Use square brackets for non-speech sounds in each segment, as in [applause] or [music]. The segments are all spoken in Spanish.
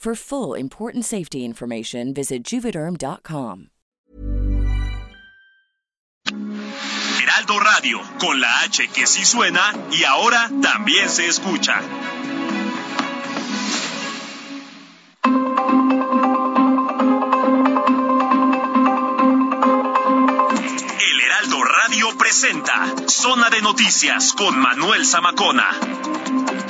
For full important safety information, visit juvederm.com. Heraldo Radio, con la H que sí suena y ahora también se escucha. El Heraldo Radio presenta Zona de Noticias con Manuel Zamacona.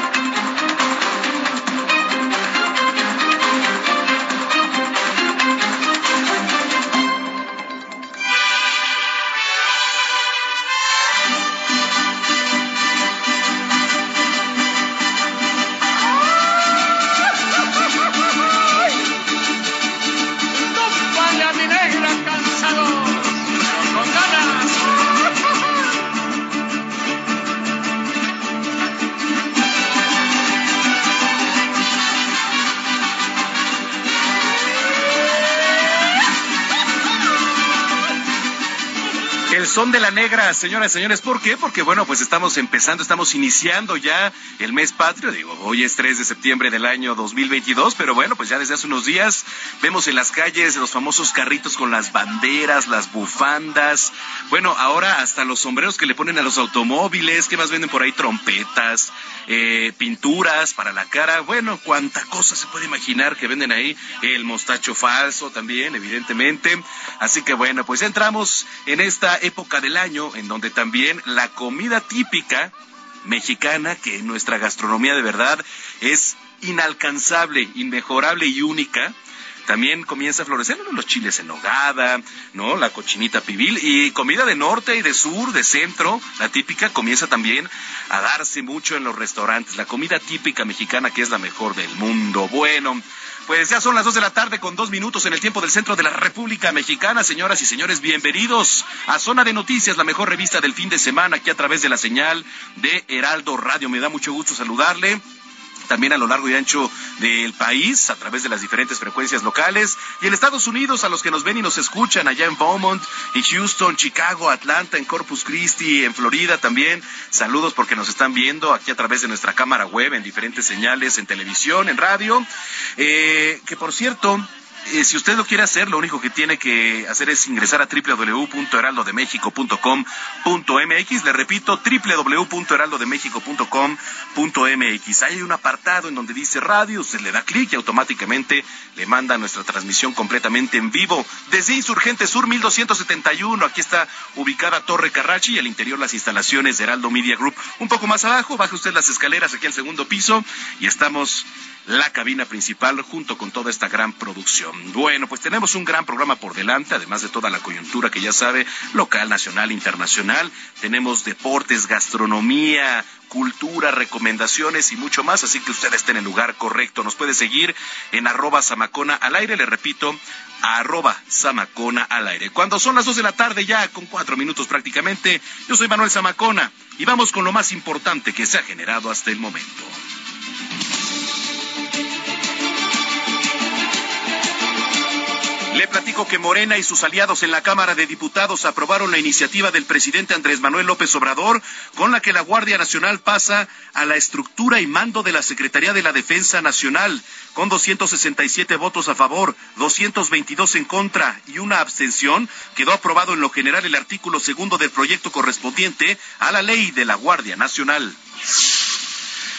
Son de la negra, señoras y señores. ¿Por qué? Porque, bueno, pues estamos empezando, estamos iniciando ya el mes patrio. Digo, hoy es 3 de septiembre del año 2022, pero bueno, pues ya desde hace unos días vemos en las calles los famosos carritos con las banderas, las bufandas. Bueno, ahora hasta los sombreros que le ponen a los automóviles. ¿Qué más venden por ahí? Trompetas, eh, pinturas para la cara. Bueno, cuánta cosa se puede imaginar que venden ahí. El mostacho falso también, evidentemente. Así que bueno, pues entramos en esta época del año en donde también la comida típica mexicana, que nuestra gastronomía de verdad es inalcanzable, inmejorable y única, también comienza a florecer los chiles en nogada, ¿no? La cochinita pibil y comida de norte y de sur, de centro, la típica comienza también a darse mucho en los restaurantes, la comida típica mexicana que es la mejor del mundo. Bueno, pues ya son las dos de la tarde con dos minutos en el tiempo del centro de la República Mexicana. Señoras y señores, bienvenidos a Zona de Noticias, la mejor revista del fin de semana, aquí a través de la señal de Heraldo Radio. Me da mucho gusto saludarle también a lo largo y ancho del país a través de las diferentes frecuencias locales y en Estados Unidos a los que nos ven y nos escuchan allá en Beaumont, en Houston, Chicago, Atlanta, en Corpus Christi, en Florida también. Saludos porque nos están viendo aquí a través de nuestra cámara web en diferentes señales, en televisión, en radio. Eh, que por cierto, eh, si usted lo quiere hacer, lo único que tiene que hacer es ingresar a www.heraldodemexico.com.mx. Le repito, www.heraldodemexico.com.mx. Hay un apartado en donde dice radio, usted le da clic y automáticamente le manda nuestra transmisión completamente en vivo desde Insurgente Sur 1271. Aquí está ubicada Torre Carrachi y al interior las instalaciones de Heraldo Media Group. Un poco más abajo, baja usted las escaleras aquí al segundo piso y estamos la cabina principal junto con toda esta gran producción. Bueno, pues tenemos un gran programa por delante, además de toda la coyuntura que ya sabe, local, nacional, internacional. Tenemos deportes, gastronomía, cultura, recomendaciones y mucho más, así que usted está en el lugar correcto. Nos puede seguir en arroba samacona al aire, le repito, arroba samacona al aire. Cuando son las dos de la tarde ya, con cuatro minutos prácticamente, yo soy Manuel Zamacona y vamos con lo más importante que se ha generado hasta el momento. Le platico que Morena y sus aliados en la Cámara de Diputados aprobaron la iniciativa del presidente Andrés Manuel López Obrador, con la que la Guardia Nacional pasa a la estructura y mando de la Secretaría de la Defensa Nacional, con 267 votos a favor, 222 en contra y una abstención. Quedó aprobado en lo general el artículo segundo del proyecto correspondiente a la ley de la Guardia Nacional.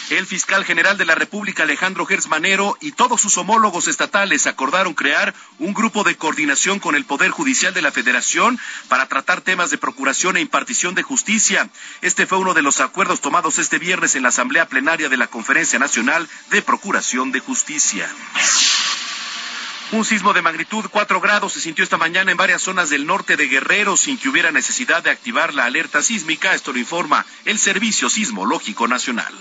El fiscal general de la República, Alejandro Gersmanero, y todos sus homólogos estatales acordaron crear un grupo de coordinación con el Poder Judicial de la Federación para tratar temas de procuración e impartición de justicia. Este fue uno de los acuerdos tomados este viernes en la Asamblea Plenaria de la Conferencia Nacional de Procuración de Justicia. Un sismo de magnitud 4 grados se sintió esta mañana en varias zonas del norte de Guerrero sin que hubiera necesidad de activar la alerta sísmica. Esto lo informa el Servicio Sismológico Nacional.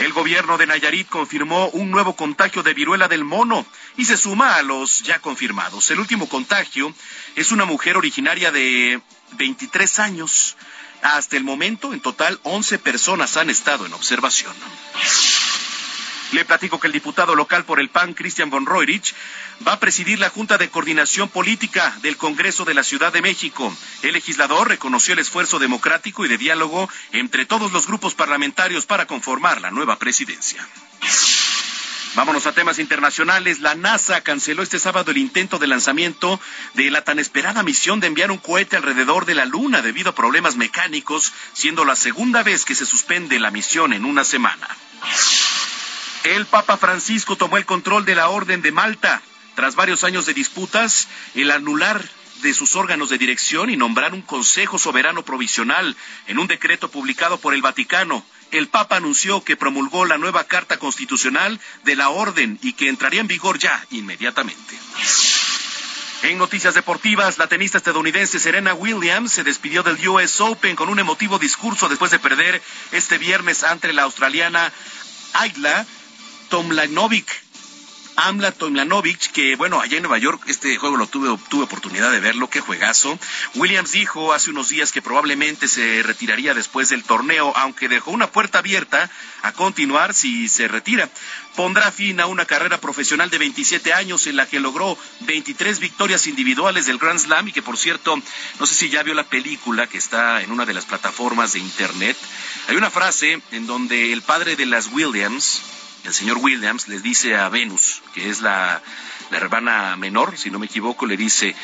El gobierno de Nayarit confirmó un nuevo contagio de viruela del mono y se suma a los ya confirmados. El último contagio es una mujer originaria de 23 años. Hasta el momento, en total, 11 personas han estado en observación. Le platico que el diputado local por el PAN, Cristian von Roerich, va a presidir la Junta de Coordinación Política del Congreso de la Ciudad de México. El legislador reconoció el esfuerzo democrático y de diálogo entre todos los grupos parlamentarios para conformar la nueva presidencia. Vámonos a temas internacionales. La NASA canceló este sábado el intento de lanzamiento de la tan esperada misión de enviar un cohete alrededor de la Luna debido a problemas mecánicos, siendo la segunda vez que se suspende la misión en una semana. El Papa Francisco tomó el control de la Orden de Malta tras varios años de disputas, el anular de sus órganos de dirección y nombrar un Consejo Soberano Provisional en un decreto publicado por el Vaticano. El Papa anunció que promulgó la nueva Carta Constitucional de la Orden y que entraría en vigor ya inmediatamente. En noticias deportivas, la tenista estadounidense Serena Williams se despidió del US Open con un emotivo discurso después de perder este viernes ante la australiana Ayla Tomlanovic. Amla Tomlanovic, que bueno, allá en Nueva York este juego lo tuve, tuve oportunidad de verlo, qué juegazo. Williams dijo hace unos días que probablemente se retiraría después del torneo, aunque dejó una puerta abierta a continuar si se retira. Pondrá fin a una carrera profesional de 27 años en la que logró 23 victorias individuales del Grand Slam y que por cierto, no sé si ya vio la película que está en una de las plataformas de internet. Hay una frase en donde el padre de las Williams, el señor Williams les dice a Venus, que es la, hermana menor, si no me equivoco, le dice,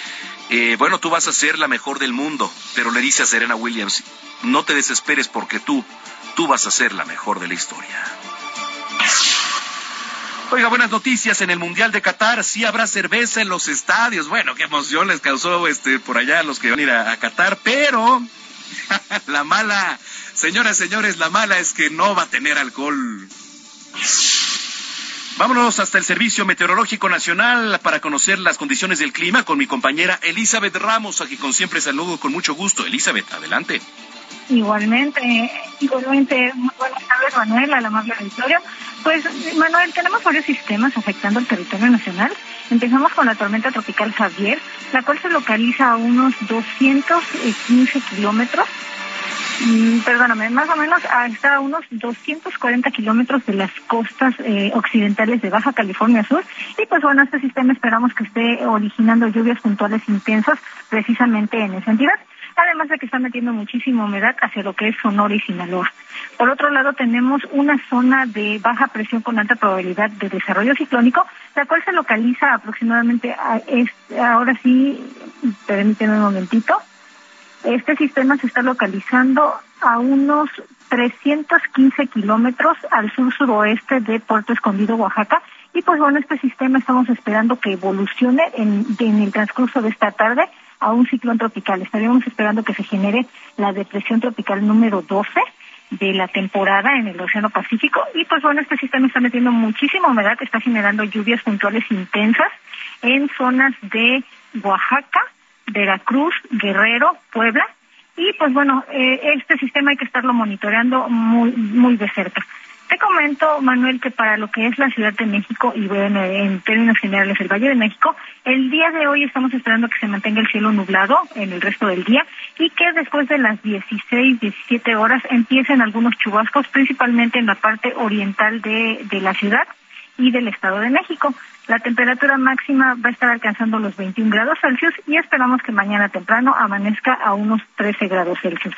eh, bueno, tú vas a ser la mejor del mundo, pero le dice a Serena Williams, no te desesperes porque tú, tú vas a ser la mejor de la historia. Oiga, buenas noticias en el Mundial de Qatar. Sí habrá cerveza en los estadios. Bueno, qué emoción les causó este por allá a los que van a ir a, a Qatar, pero [laughs] la mala, señoras, señores, la mala es que no va a tener alcohol. Vámonos hasta el Servicio Meteorológico Nacional para conocer las condiciones del clima con mi compañera Elizabeth Ramos, a quien con siempre saludo con mucho gusto. Elizabeth, adelante. Igualmente, igualmente, buenas tardes Manuel, a la amable auditorio. Pues Manuel, tenemos varios sistemas afectando el territorio nacional. Empezamos con la tormenta tropical Javier, la cual se localiza a unos 215 kilómetros perdóname, más o menos está a unos 240 kilómetros de las costas eh, occidentales de Baja California Sur. Y pues bueno, este sistema esperamos que esté originando lluvias puntuales intensas precisamente en esa entidad. Además de que está metiendo muchísima humedad hacia lo que es Sonora y Sinaloa. Por otro lado, tenemos una zona de baja presión con alta probabilidad de desarrollo ciclónico, la cual se localiza aproximadamente, a este, ahora sí, permíteme un momentito, este sistema se está localizando a unos 315 kilómetros al sur-suroeste de Puerto Escondido, Oaxaca. Y pues bueno, este sistema estamos esperando que evolucione en, el transcurso de esta tarde a un ciclón tropical. Estaríamos esperando que se genere la depresión tropical número 12 de la temporada en el Océano Pacífico. Y pues bueno, este sistema está metiendo muchísima humedad, está generando lluvias puntuales intensas en zonas de Oaxaca, Veracruz, Guerrero, Puebla. Y pues bueno, eh, este sistema hay que estarlo monitoreando muy, muy de cerca. Te comento, Manuel, que para lo que es la Ciudad de México y bueno, en términos generales el Valle de México, el día de hoy estamos esperando que se mantenga el cielo nublado en el resto del día y que después de las 16, 17 horas empiecen algunos chubascos, principalmente en la parte oriental de, de la ciudad y del Estado de México. La temperatura máxima va a estar alcanzando los 21 grados Celsius y esperamos que mañana temprano amanezca a unos 13 grados Celsius.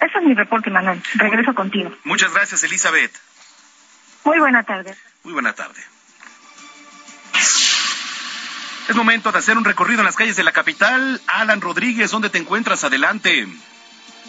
Ese es mi reporte, Manuel. Regreso contigo. Muchas gracias, Elizabeth. Muy buena tarde. Muy buena tarde. Es momento de hacer un recorrido en las calles de la capital. Alan Rodríguez, ¿dónde te encuentras? Adelante.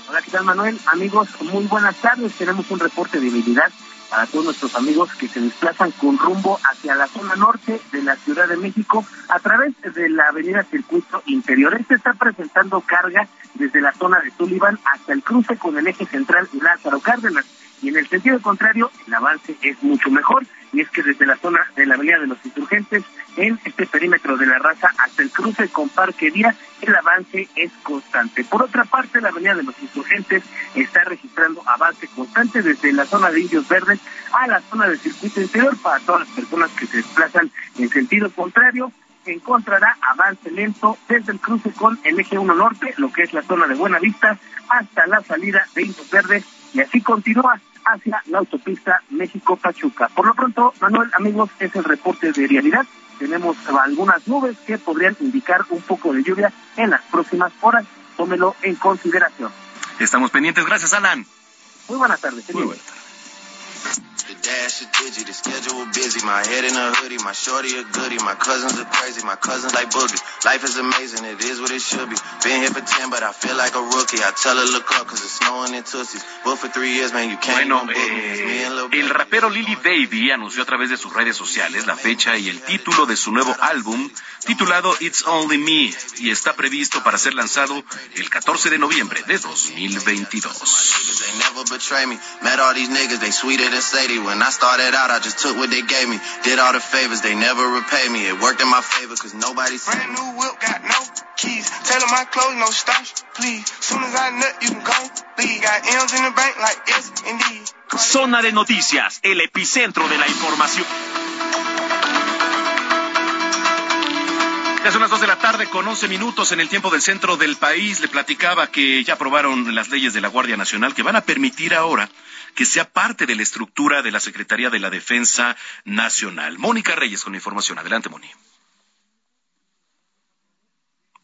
Hola, ¿qué tal Manuel? Amigos, muy buenas tardes. Tenemos un reporte de debilidad para todos nuestros amigos que se desplazan con rumbo hacia la zona norte de la Ciudad de México a través de la avenida Circuito Interior. Este está presentando carga desde la zona de Sullivan hasta el cruce con el eje central Lázaro Cárdenas y en el sentido contrario el avance es mucho mejor y es que desde la zona de la Avenida de los Insurgentes en este perímetro de la raza hasta el cruce con Parque Día el avance es constante. Por otra parte, la Avenida de los Insurgentes está registrando avance constante desde la zona de Indios Verdes a la zona del circuito interior para todas las personas que se desplazan en sentido contrario encontrará avance lento desde el cruce con el eje 1 norte, lo que es la zona de Buena Vista, hasta la salida de Indios Verdes y así continúa hacia la autopista México-Pachuca. Por lo pronto, Manuel, amigos, es el reporte de realidad. Tenemos algunas nubes que podrían indicar un poco de lluvia en las próximas horas. Tómelo en consideración. Estamos pendientes. Gracias, Alan. Muy buenas tardes. Muy buenas tardes. A the schedule busy. My head in a hoodie, my shorty a goodie. My cousins are crazy, my cousins like boogie. Life is amazing, it is what it should be. Been here for 10, but I feel like a rookie. I tell her look up, cause it's snowing in. But for three years, man, you can't Bueno, eh, el rapero Lily Baby anunció a través de sus redes sociales la fecha y el título de su nuevo álbum titulado It's Only Me y está previsto para ser lanzado el 14 de noviembre de 2022. I started out, I just took what they gave me. Did all the favors, they never repay me. It worked in my favor, cause nobody seen Brand new whip, got no keys. Tailor my clothes, no starch, please. Soon as I nut, you can go leave. Got M's in the bank, like yes, indeed. Zona de noticias, el epicentro de la información. Ya son las 2 de la tarde con 11 minutos en el tiempo del centro del país. Le platicaba que ya aprobaron las leyes de la Guardia Nacional que van a permitir ahora que sea parte de la estructura de la Secretaría de la Defensa Nacional. Mónica Reyes con información. Adelante, Moni.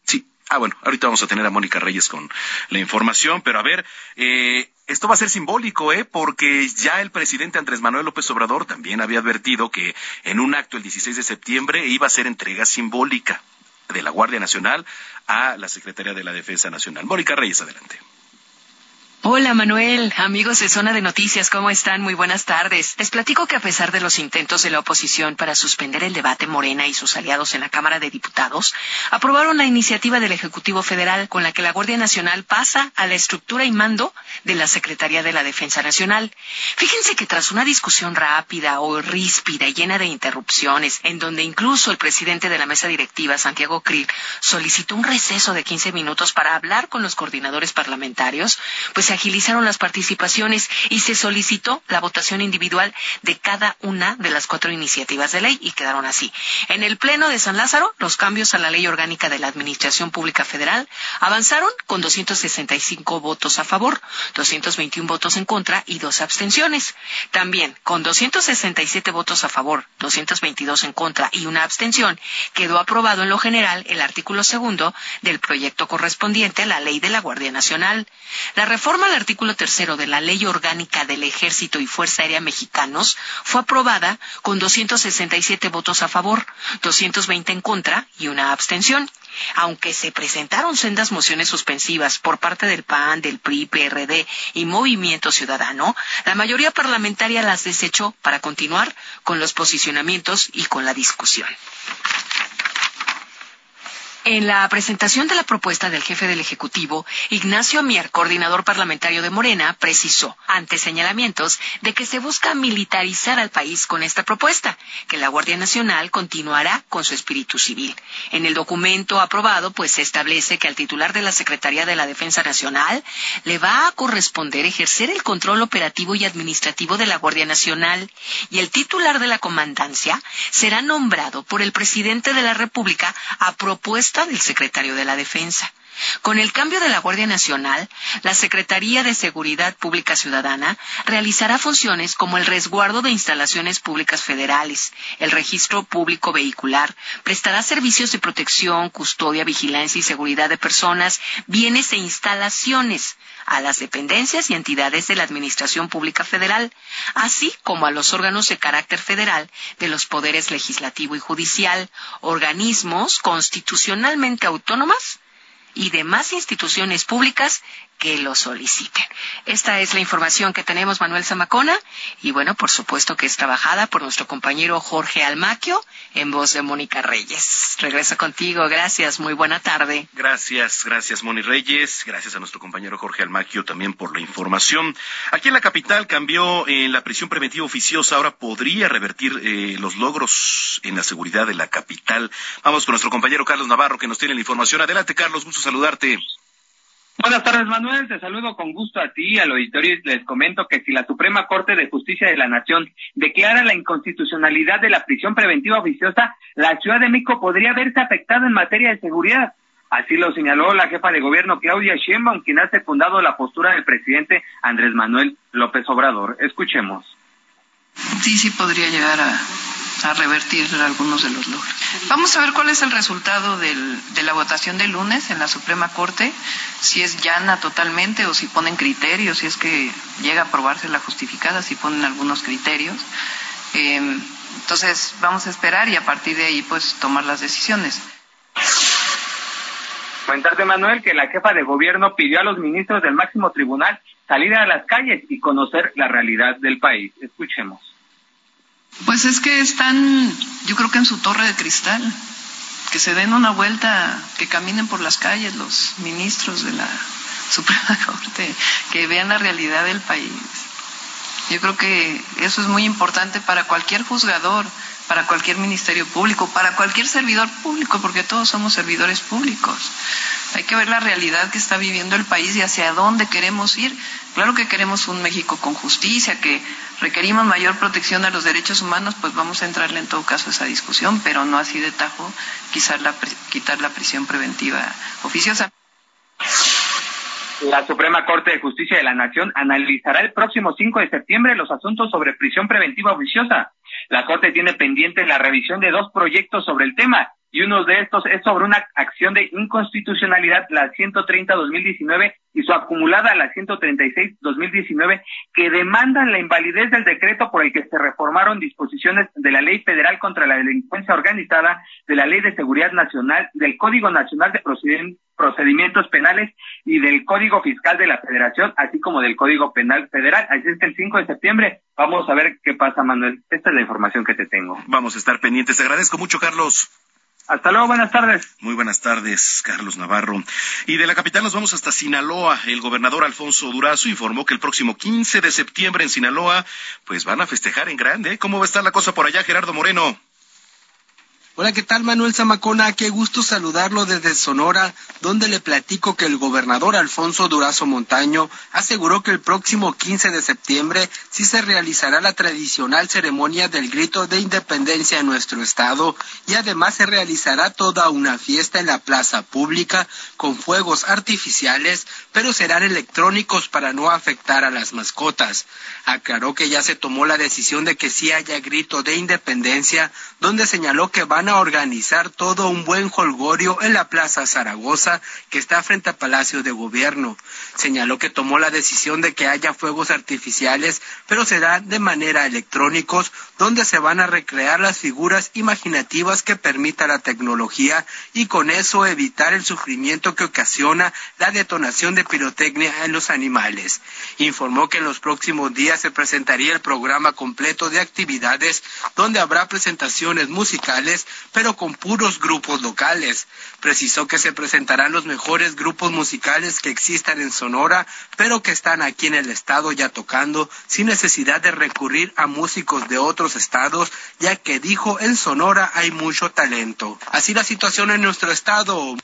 Sí. Ah, bueno, ahorita vamos a tener a Mónica Reyes con la información, pero a ver, eh, esto va a ser simbólico, ¿eh? Porque ya el presidente Andrés Manuel López Obrador también había advertido que en un acto el 16 de septiembre iba a ser entrega simbólica de la Guardia Nacional a la Secretaría de la Defensa Nacional. Mónica Reyes, adelante. Hola Manuel, amigos de Zona de Noticias, ¿cómo están? Muy buenas tardes. Les platico que a pesar de los intentos de la oposición para suspender el debate Morena y sus aliados en la Cámara de Diputados, aprobaron la iniciativa del Ejecutivo Federal con la que la Guardia Nacional pasa a la estructura y mando de la Secretaría de la Defensa Nacional. Fíjense que tras una discusión rápida o ríspida y llena de interrupciones, en donde incluso el presidente de la mesa directiva, Santiago Krill, solicitó un receso de 15 minutos para hablar con los coordinadores parlamentarios, pues se agilizaron las participaciones y se solicitó la votación individual de cada una de las cuatro iniciativas de ley y quedaron así. En el Pleno de San Lázaro, los cambios a la Ley Orgánica de la Administración Pública Federal avanzaron con 265 votos a favor, 221 votos en contra y dos abstenciones. También, con 267 votos a favor, 222 en contra y una abstención, quedó aprobado en lo general el artículo segundo del proyecto correspondiente a la Ley de la Guardia Nacional. La reforma al artículo tercero de la Ley Orgánica del Ejército y Fuerza Aérea Mexicanos fue aprobada con 267 votos a favor, 220 en contra y una abstención. Aunque se presentaron sendas mociones suspensivas por parte del PAN, del PRI, PRD y Movimiento Ciudadano, la mayoría parlamentaria las desechó para continuar con los posicionamientos y con la discusión. En la presentación de la propuesta del jefe del Ejecutivo, Ignacio Mier, coordinador parlamentario de Morena, precisó, ante señalamientos, de que se busca militarizar al país con esta propuesta, que la Guardia Nacional continuará con su espíritu civil. En el documento aprobado, pues se establece que al titular de la Secretaría de la Defensa Nacional le va a corresponder ejercer el control operativo y administrativo de la Guardia Nacional y el titular de la comandancia será nombrado por el presidente de la República a propuesta del secretario de la Defensa. Con el cambio de la Guardia Nacional, la Secretaría de Seguridad Pública Ciudadana realizará funciones como el resguardo de instalaciones públicas federales, el registro público vehicular, prestará servicios de protección, custodia, vigilancia y seguridad de personas, bienes e instalaciones a las dependencias y entidades de la Administración Pública Federal, así como a los órganos de carácter federal de los poderes legislativo y judicial, organismos constitucionalmente autónomas y demás instituciones públicas que lo soliciten. Esta es la información que tenemos, Manuel Zamacona, y bueno, por supuesto que es trabajada por nuestro compañero Jorge Almaquio en voz de Mónica Reyes. Regreso contigo, gracias, muy buena tarde. Gracias, gracias Moni Reyes, gracias a nuestro compañero Jorge Almaquio también por la información. Aquí en la capital cambió en la prisión preventiva oficiosa, ahora podría revertir eh, los logros en la seguridad de la capital. Vamos con nuestro compañero Carlos Navarro que nos tiene la información. Adelante Carlos, gusto saludarte. Buenas tardes, Manuel. Te saludo con gusto a ti y al auditorio y les comento que si la Suprema Corte de Justicia de la Nación declara la inconstitucionalidad de la prisión preventiva oficiosa, la Ciudad de México podría verse afectada en materia de seguridad. Así lo señaló la jefa de gobierno Claudia Sheinbaum, quien ha secundado la postura del presidente Andrés Manuel López Obrador. Escuchemos. Sí, sí podría llegar a, a revertir algunos de los logros. Vamos a ver cuál es el resultado del, de la votación del lunes en la Suprema Corte, si es llana totalmente o si ponen criterios, si es que llega a aprobarse la justificada, si ponen algunos criterios. Eh, entonces vamos a esperar y a partir de ahí pues tomar las decisiones. Comentarte, Manuel, que la jefa de gobierno pidió a los ministros del máximo tribunal salir a las calles y conocer la realidad del país. Escuchemos. Pues es que están, yo creo que en su torre de cristal, que se den una vuelta, que caminen por las calles los ministros de la [laughs] Suprema Corte, que vean la realidad del país. Yo creo que eso es muy importante para cualquier juzgador, para cualquier ministerio público, para cualquier servidor público, porque todos somos servidores públicos. Hay que ver la realidad que está viviendo el país y hacia dónde queremos ir. Claro que queremos un México con justicia, que requerimos mayor protección a los derechos humanos, pues vamos a entrarle en todo caso a esa discusión, pero no así de tajo quitar la, quitar la prisión preventiva oficiosa. La Suprema Corte de Justicia de la Nación analizará el próximo 5 de septiembre los asuntos sobre prisión preventiva oficiosa. La Corte tiene pendiente la revisión de dos proyectos sobre el tema y uno de estos es sobre una acción de inconstitucionalidad, la 130-2019 y su acumulada, la 136-2019, que demandan la invalidez del decreto por el que se reformaron disposiciones de la Ley Federal contra la Delincuencia Organizada, de la Ley de Seguridad Nacional, del Código Nacional de Procedimientos Penales y del Código Fiscal de la Federación, así como del Código Penal Federal. Así es que el 5 de septiembre vamos a ver qué pasa, Manuel. Esta es la información que te tengo. Vamos a estar pendientes. Te agradezco mucho, Carlos. Hasta luego, buenas tardes. Muy buenas tardes, Carlos Navarro. Y de la capital nos vamos hasta Sinaloa. El gobernador Alfonso Durazo informó que el próximo 15 de septiembre en Sinaloa, pues van a festejar en grande. ¿Cómo va a estar la cosa por allá, Gerardo Moreno? Hola, ¿qué tal Manuel Zamacona? Qué gusto saludarlo desde Sonora, donde le platico que el gobernador Alfonso Durazo Montaño aseguró que el próximo 15 de septiembre sí se realizará la tradicional ceremonia del grito de independencia en nuestro estado y además se realizará toda una fiesta en la plaza pública con fuegos artificiales, pero serán electrónicos para no afectar a las mascotas. Aclaró que ya se tomó la decisión de que sí haya grito de independencia, donde señaló que van a organizar todo un buen holgorio en la Plaza Zaragoza, que está frente al Palacio de Gobierno. Señaló que tomó la decisión de que haya fuegos artificiales, pero será de manera electrónicos, donde se van a recrear las figuras imaginativas que permita la tecnología y con eso evitar el sufrimiento que ocasiona la detonación de pirotecnia en los animales. Informó que en los próximos días se presentaría el programa completo de actividades donde habrá presentaciones musicales, pero con puros grupos locales. Precisó que se presentarán los mejores grupos musicales que existan en Sonora, pero que están aquí en el estado ya tocando, sin necesidad de recurrir a músicos de otros estados, ya que dijo en Sonora hay mucho talento. Así la situación en nuestro estado.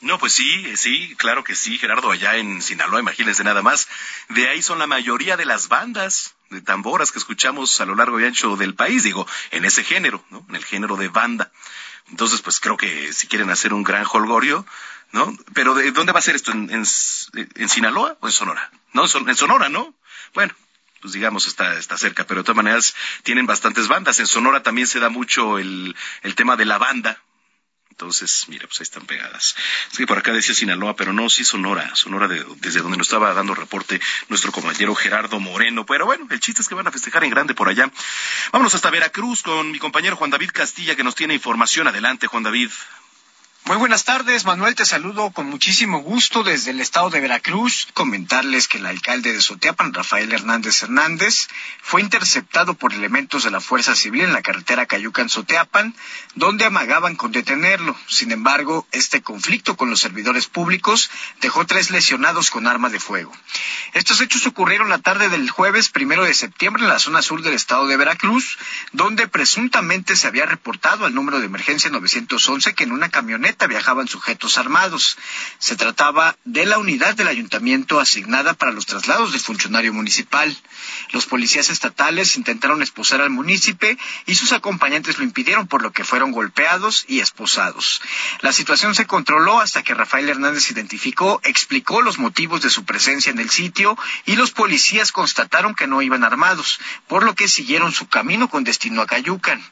No, pues sí, sí, claro que sí, Gerardo, allá en Sinaloa, imagínense nada más. De ahí son la mayoría de las bandas de tamboras que escuchamos a lo largo y ancho del país, digo, en ese género, ¿no? En el género de banda. Entonces, pues creo que si quieren hacer un gran holgorio, ¿no? Pero ¿de dónde va a ser esto? ¿En, en, Sinaloa o en Sonora? No, en Sonora, ¿no? Bueno, pues digamos está, está cerca, pero de todas maneras tienen bastantes bandas. En Sonora también se da mucho el, el tema de la banda, entonces, mira, pues ahí están pegadas. Es que por acá decía Sinaloa, pero no, sí Sonora, Sonora desde donde nos estaba dando reporte nuestro compañero Gerardo Moreno. Pero bueno, el chiste es que van a festejar en grande por allá. Vámonos hasta Veracruz con mi compañero Juan David Castilla que nos tiene información. Adelante, Juan David. Muy buenas tardes, Manuel, te saludo con muchísimo gusto desde el estado de Veracruz. Comentarles que el alcalde de Soteapan, Rafael Hernández Hernández, fue interceptado por elementos de la Fuerza Civil en la carretera Cayucan-Soteapan, donde amagaban con detenerlo. Sin embargo, este conflicto con los servidores públicos dejó tres lesionados con arma de fuego. Estos hechos ocurrieron la tarde del jueves primero de septiembre en la zona sur del estado de Veracruz, donde presuntamente se había reportado al número de emergencia 911 que en una camioneta viajaban sujetos armados. Se trataba de la unidad del ayuntamiento asignada para los traslados de funcionario municipal. Los policías estatales intentaron esposar al munícipe y sus acompañantes lo impidieron, por lo que fueron golpeados y esposados. La situación se controló hasta que Rafael Hernández identificó, explicó los motivos de su presencia en el sitio y los policías constataron que no iban armados, por lo que siguieron su camino con destino a Cayucan.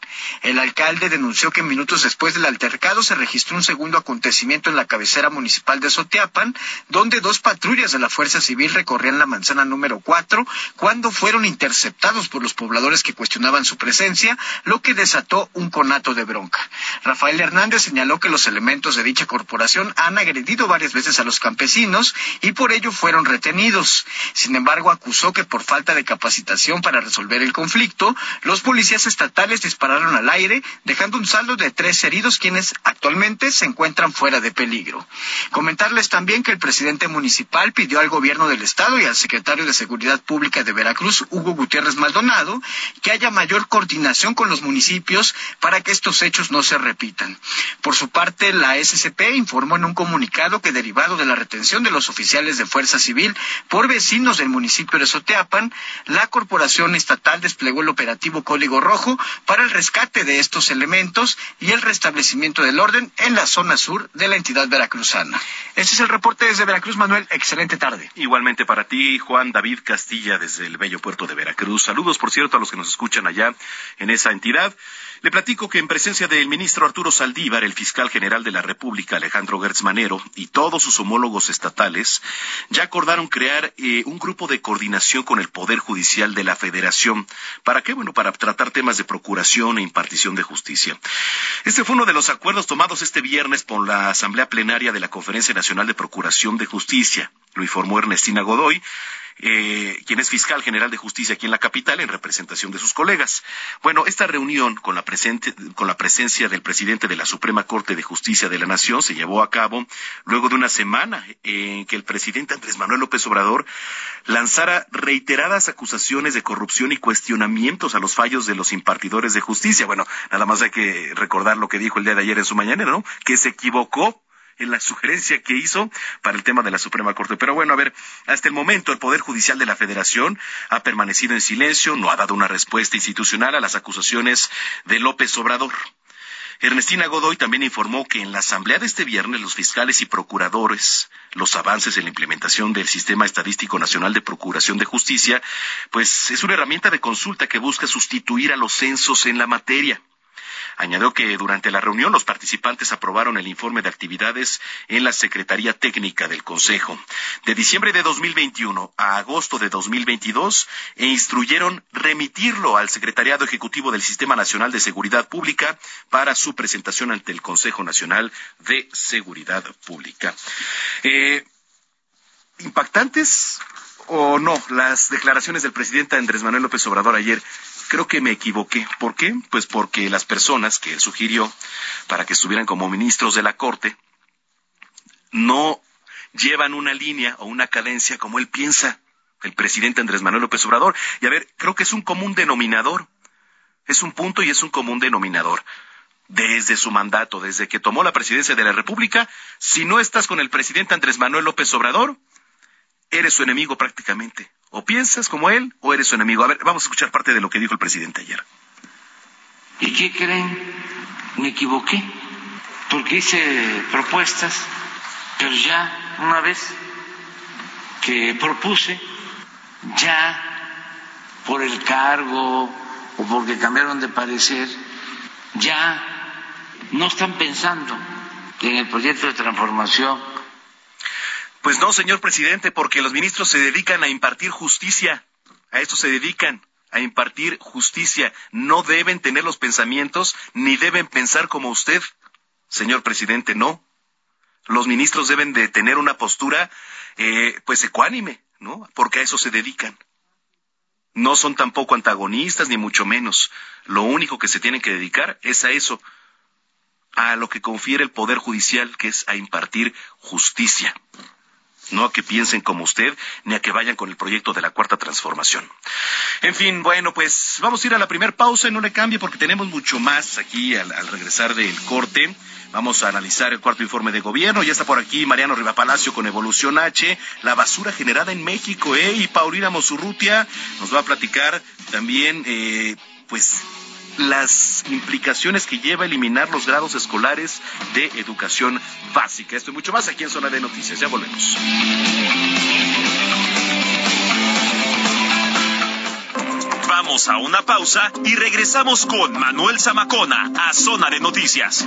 El alcalde denunció que minutos después del altercado se registró un segundo acontecimiento en la cabecera municipal de Soteapan, donde dos patrullas de la Fuerza Civil recorrían la manzana número 4 cuando fueron interceptados por los pobladores que cuestionaban su presencia, lo que desató un conato de bronca. Rafael Hernández señaló que los elementos de dicha corporación han agredido varias veces a los campesinos y por ello fueron retenidos. Sin embargo, acusó que por falta de capacitación para resolver el conflicto, los policías estatales dispararon al aire, dejando un saldo de tres heridos quienes actualmente se encuentran fuera de peligro. Comentarles también que el presidente municipal pidió al gobierno del estado y al secretario de Seguridad Pública de Veracruz, Hugo Gutiérrez Maldonado, que haya mayor coordinación con los municipios para que estos hechos no se repitan. Por su parte, la SCP informó en un comunicado que derivado de la retención de los oficiales de Fuerza Civil por vecinos del municipio de Soteapan, la corporación estatal desplegó el operativo Código Rojo para el rescate de estos elementos y el restablecimiento del orden en las zona sur de la entidad veracruzana. Este es el reporte desde Veracruz, Manuel. Excelente tarde. Igualmente para ti, Juan David Castilla, desde el bello puerto de Veracruz. Saludos, por cierto, a los que nos escuchan allá en esa entidad. Le platico que en presencia del ministro Arturo Saldívar, el fiscal general de la República, Alejandro Gertz Manero, y todos sus homólogos estatales, ya acordaron crear eh, un grupo de coordinación con el Poder Judicial de la Federación. ¿Para qué? Bueno, para tratar temas de procuración e impartición de justicia. Este fue uno de los acuerdos tomados este viernes por la Asamblea Plenaria de la Conferencia Nacional de Procuración de Justicia. Lo informó Ernestina Godoy, eh, quien es fiscal general de justicia aquí en la capital en representación de sus colegas. Bueno, esta reunión con la, con la presencia del presidente de la Suprema Corte de Justicia de la Nación se llevó a cabo luego de una semana en que el presidente Andrés Manuel López Obrador lanzara reiteradas acusaciones de corrupción y cuestionamientos a los fallos de los impartidores de justicia. Bueno, nada más hay que recordar lo que dijo el día de ayer en su mañana, ¿no? Que se equivocó en la sugerencia que hizo para el tema de la Suprema Corte. Pero bueno, a ver, hasta el momento el Poder Judicial de la Federación ha permanecido en silencio, no ha dado una respuesta institucional a las acusaciones de López Obrador. Ernestina Godoy también informó que en la asamblea de este viernes los fiscales y procuradores, los avances en la implementación del Sistema Estadístico Nacional de Procuración de Justicia, pues es una herramienta de consulta que busca sustituir a los censos en la materia. Añadió que durante la reunión los participantes aprobaron el informe de actividades en la Secretaría Técnica del Consejo de diciembre de 2021 a agosto de 2022 e instruyeron remitirlo al Secretariado Ejecutivo del Sistema Nacional de Seguridad Pública para su presentación ante el Consejo Nacional de Seguridad Pública. Eh, ¿Impactantes o no las declaraciones del presidente Andrés Manuel López Obrador ayer creo que me equivoqué. ¿Por qué? Pues porque las personas que él sugirió para que estuvieran como ministros de la Corte no llevan una línea o una cadencia como él piensa, el presidente Andrés Manuel López Obrador. Y a ver, creo que es un común denominador. Es un punto y es un común denominador. Desde su mandato, desde que tomó la presidencia de la República, si no estás con el presidente Andrés Manuel López Obrador, eres su enemigo prácticamente. O piensas como él o eres su enemigo. A ver, vamos a escuchar parte de lo que dijo el presidente ayer. ¿Y qué creen? Me equivoqué, porque hice propuestas Pero ya una vez que propuse, ya por el cargo o porque cambiaron de parecer, ya no están pensando en el proyecto de transformación. Pues no, señor presidente, porque los ministros se dedican a impartir justicia. A eso se dedican, a impartir justicia. No deben tener los pensamientos ni deben pensar como usted. Señor presidente, no. Los ministros deben de tener una postura, eh, pues, ecuánime, ¿no? Porque a eso se dedican. No son tampoco antagonistas, ni mucho menos. Lo único que se tienen que dedicar es a eso, a lo que confiere el Poder Judicial, que es a impartir justicia. No a que piensen como usted, ni a que vayan con el proyecto de la Cuarta Transformación. En fin, bueno, pues vamos a ir a la primera pausa y no le cambie porque tenemos mucho más aquí al, regresar del corte. Vamos a analizar el cuarto informe de gobierno. Ya está por aquí Mariano Rivapalacio con Evolución H, la basura generada en México, ¿eh? Y Paulina Mosurrutia nos va a platicar también, eh, pues, las implicaciones que lleva eliminar los grados escolares de educación básica. Esto y mucho más aquí en Zona de Noticias. Ya volvemos. Vamos a una pausa y regresamos con Manuel Zamacona a Zona de Noticias.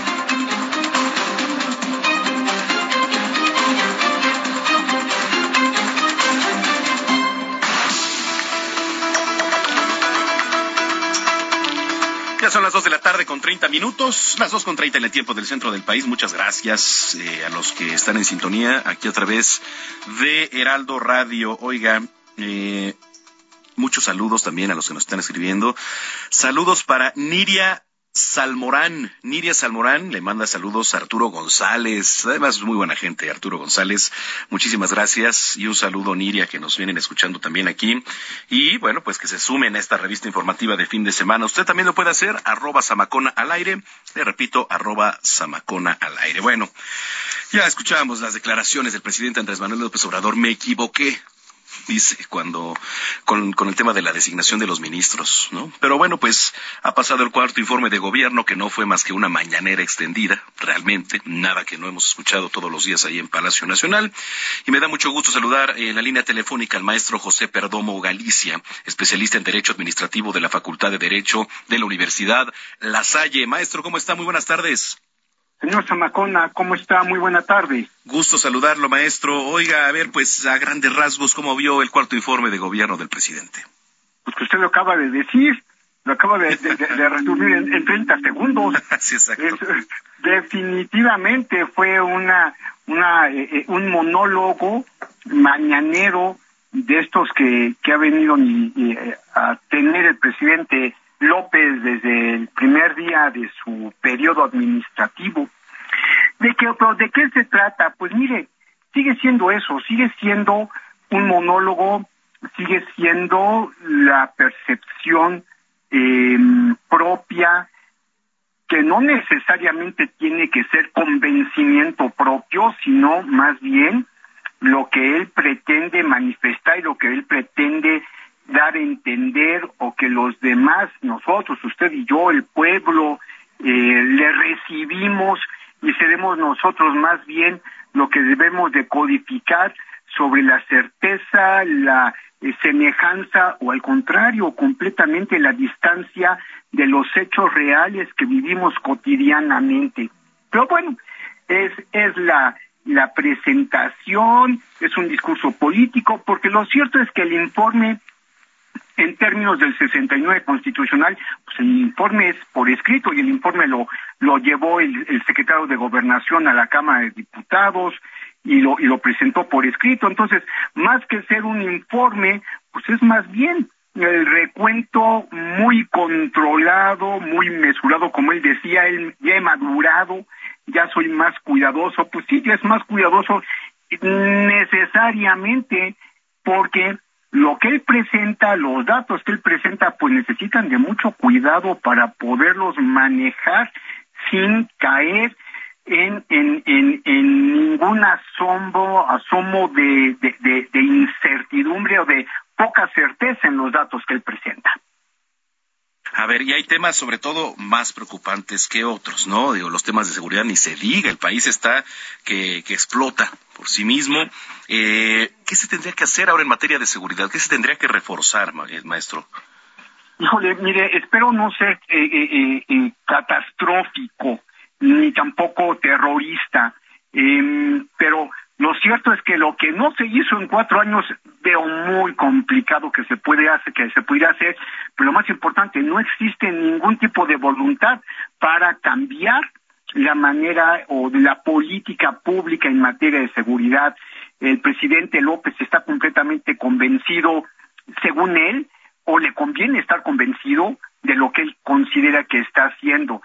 Son las dos de la tarde con 30 minutos, las dos con 30 en el tiempo del centro del país. Muchas gracias eh, a los que están en sintonía aquí a través de Heraldo Radio. Oiga, eh, muchos saludos también a los que nos están escribiendo. Saludos para Niria Salmorán, Niria Salmorán, le manda saludos a Arturo González, además muy buena gente, Arturo González, muchísimas gracias y un saludo Niria que nos vienen escuchando también aquí. Y bueno, pues que se sumen a esta revista informativa de fin de semana. Usted también lo puede hacer, arroba Samacona al aire, le repito, arroba Samacona al aire. Bueno, ya escuchábamos las declaraciones del presidente Andrés Manuel López Obrador, me equivoqué, dice cuando con, el tema de la designación de los ministros, ¿no? Pero bueno, pues ha pasado el cuarto informe de gobierno que no fue más que una mañanera extendida, realmente, nada que no hemos escuchado todos los días ahí en Palacio Nacional. Y me da mucho gusto saludar en la línea telefónica al maestro José Perdomo Galicia, especialista en Derecho Administrativo de la Facultad de Derecho de la Universidad La Salle. Maestro, ¿cómo está? Muy buenas tardes. Señor Zamacona, ¿cómo está? Muy buena tarde. Gusto saludarlo, maestro. Oiga, a ver, pues a grandes rasgos, ¿cómo vio el cuarto informe de gobierno del presidente? Pues que usted lo acaba de decir, lo acaba de, de, de resumir en, en, 30 segundos. [laughs] sí, exacto. Es, definitivamente fue una, una, eh, un monólogo mañanero de estos que, que ha venido y, y, a tener el presidente López desde el primer día de su periodo administrativo. ¿De qué, ¿De qué se trata? Pues mire, sigue siendo eso, sigue siendo un monólogo, sigue siendo la percepción eh, propia que no necesariamente tiene que ser convencimiento propio, sino más bien lo que él pretende manifestar y lo que él pretende dar a entender o que los demás, nosotros, usted y yo, el pueblo, eh, le recibimos y seremos nosotros más bien lo que debemos de codificar sobre la certeza, la eh, semejanza o al contrario, completamente la distancia de los hechos reales que vivimos cotidianamente. Pero bueno, es, es la, la presentación, es un discurso político, porque lo cierto es que el informe en términos del 69 constitucional, pues el informe es por escrito y el informe lo, lo llevó el, secretario de Gobernación a la Cámara de Diputados y lo, y lo presentó por escrito. Entonces, más que ser un informe, pues es más bien el recuento muy controlado, muy mesurado, como él decía, él ya he madurado, ya soy más cuidadoso. Pues sí, ya es más cuidadoso necesariamente porque lo que él presenta, los datos que él presenta, pues necesitan de mucho cuidado para poderlos manejar sin caer en, ningún asombro, asomo de, de, de incertidumbre o de poca certeza en los datos que él presenta. A ver, y hay temas sobre todo más preocupantes que otros, ¿no? Digo, los temas de seguridad ni se diga, el país está que, que explota por sí mismo. Eh, ¿Qué se tendría que hacer ahora en materia de seguridad? ¿Qué se tendría que reforzar, eh, maestro? Híjole, mire, espero no ser eh, eh, catastrófico ni tampoco terrorista, em, pero lo cierto es que lo que no se hizo en cuatro años veo muy complicado que se puede hacer, que se pudiera hacer, pero lo más importante, no existe ningún tipo de voluntad para cambiar la manera o la política pública en materia de seguridad. El presidente López está completamente convencido, según él, o le conviene estar convencido de lo que él considera que está haciendo.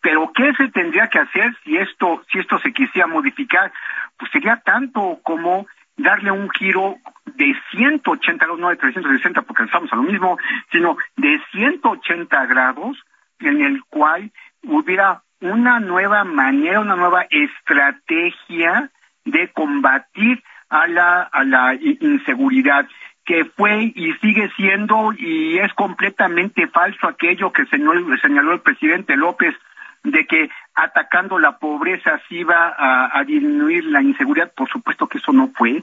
Pero ¿qué se tendría que hacer si esto, si esto se quisiera modificar? Pues sería tanto como darle un giro de 180 grados, no de 360 porque estamos a lo mismo, sino de 180 grados en el cual hubiera una nueva manera, una nueva estrategia de combatir a la, a la inseguridad que fue y sigue siendo y es completamente falso aquello que señaló, señaló el presidente López de que atacando la pobreza se iba a, disminuir la inseguridad, por supuesto que eso no fue.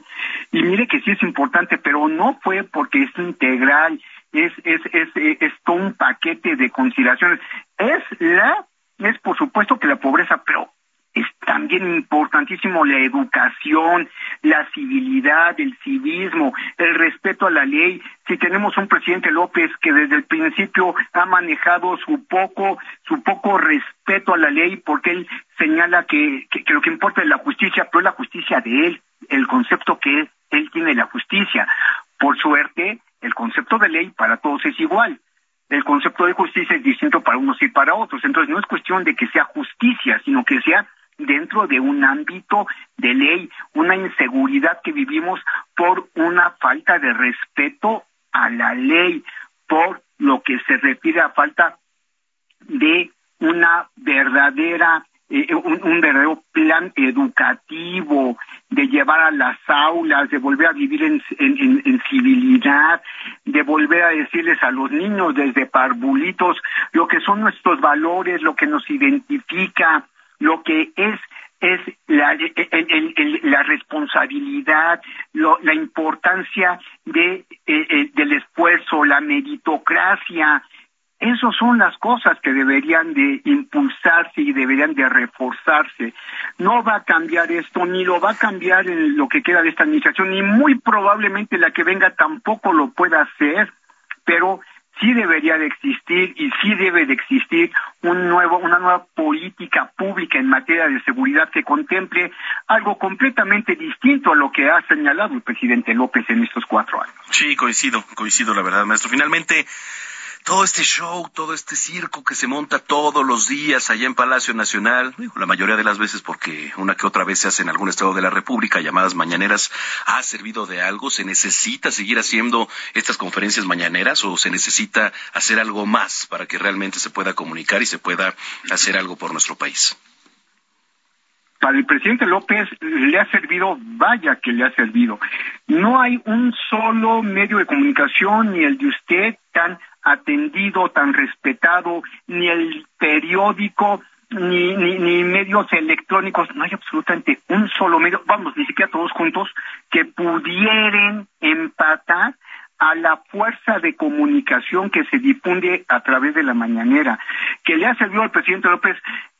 Y mire que sí es importante, pero no fue porque es integral, es, es, es, es todo un paquete de consideraciones. Es la, es por supuesto que la pobreza, pero es también importantísimo la educación, la civilidad, el civismo, el respeto a la ley. Si tenemos un presidente López que desde el principio ha manejado su poco, su poco respeto a la ley, porque él señala que, que, lo que importa es la justicia, pero es la justicia de él, el concepto que él tiene de la justicia. Por suerte, el concepto de ley para todos es igual el concepto de justicia es distinto para unos y para otros. Entonces no es cuestión de que sea justicia, sino que sea dentro de un ámbito de ley, una inseguridad que vivimos por una falta de respeto a la ley, por lo que se refiere a falta de una verdadera eh, un, verdadero plan educativo de llevar a las aulas, de volver a vivir en, en, civilidad, de volver a decirles a los niños desde parvulitos lo que son nuestros valores, lo que nos identifica, lo que es es la, la responsabilidad, la importancia de, eh, eh, del esfuerzo, la meritocracia. Esas son las cosas que deberían de impulsarse y deberían de reforzarse. No va a cambiar esto, ni lo va a cambiar en lo que queda de esta administración, ni muy probablemente la que venga tampoco lo pueda hacer, pero sí debería de existir y sí debe de existir un nuevo, una nueva política pública en materia de seguridad que contemple algo completamente distinto a lo que ha señalado el presidente López en estos cuatro años. Sí, coincido, coincido la verdad, maestro. Finalmente, todo este show, todo este circo que se monta todos los días allá en Palacio Nacional, la mayoría de las veces porque una que otra vez se hace en algún estado de la República, llamadas mañaneras, ¿ha servido de algo? ¿Se necesita seguir haciendo estas conferencias mañaneras o se necesita hacer algo más para que realmente se pueda comunicar y se pueda hacer algo por nuestro país? para el presidente López le ha servido, vaya que le ha servido. No hay un solo medio de comunicación, ni el de usted, tan atendido, tan respetado, ni el periódico, ni, ni, medios electrónicos, no hay absolutamente un solo medio, vamos, ni siquiera todos juntos, que pudieran empatar a la fuerza de comunicación que se difunde a través de la mañanera, que le ha servido al presidente López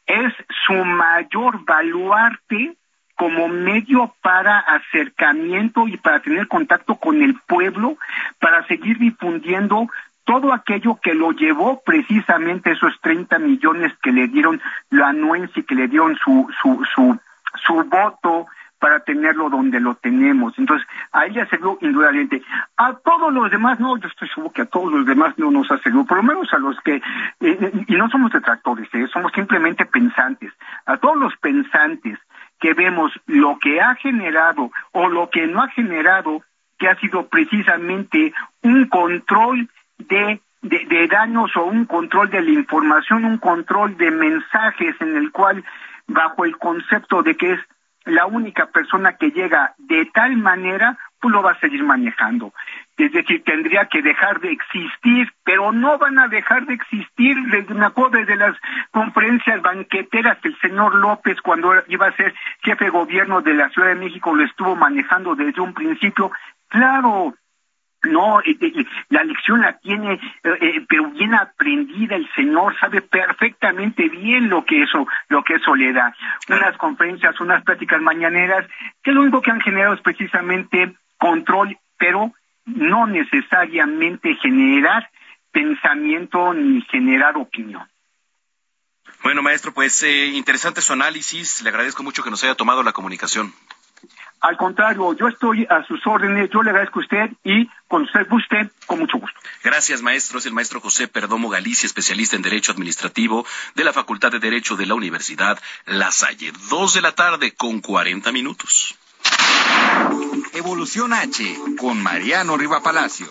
es su mayor baluarte como medio para acercamiento y para tener contacto con el pueblo, para seguir difundiendo todo aquello que lo llevó precisamente esos 30 millones que le dieron la anuencia que le dieron su, su, su, su voto para tenerlo donde lo tenemos. Entonces, a ella servió indudablemente. A todos los demás, no, yo estoy seguro que a todos los demás no nos ha servido, por lo menos a los que, eh, y no somos detractores, ¿eh? somos simplemente pensantes, a todos los pensantes que vemos lo que ha generado o lo que no ha generado, que ha sido precisamente un control de daños o un control de la información, un control de mensajes en el cual, bajo el concepto de que es la única persona que llega de tal manera, pues lo va a seguir manejando. Es decir, tendría que dejar de existir, pero no van a dejar de existir. Me acuerdo de las conferencias banqueteras que el señor López, cuando iba a ser jefe de gobierno de la Ciudad de México, lo estuvo manejando desde un principio. Claro, no, eh, eh, la lección la tiene, eh, pero bien aprendida. El Señor sabe perfectamente bien lo que eso, lo que eso le da. Unas conferencias, unas pláticas mañaneras, que lo único que han generado es precisamente control, pero no necesariamente generar pensamiento ni generar opinión. Bueno, maestro, pues interesante su análisis. Le agradezco mucho que nos haya tomado la comunicación. Al contrario, yo estoy a sus órdenes, yo le agradezco a usted y con usted usted, con mucho gusto. Gracias, maestro. Es el maestro José Perdomo Galicia, especialista en Derecho Administrativo de la Facultad de Derecho de la Universidad La Salle. Dos de la tarde con cuarenta minutos. Evolución H con Mariano Riva Palacio.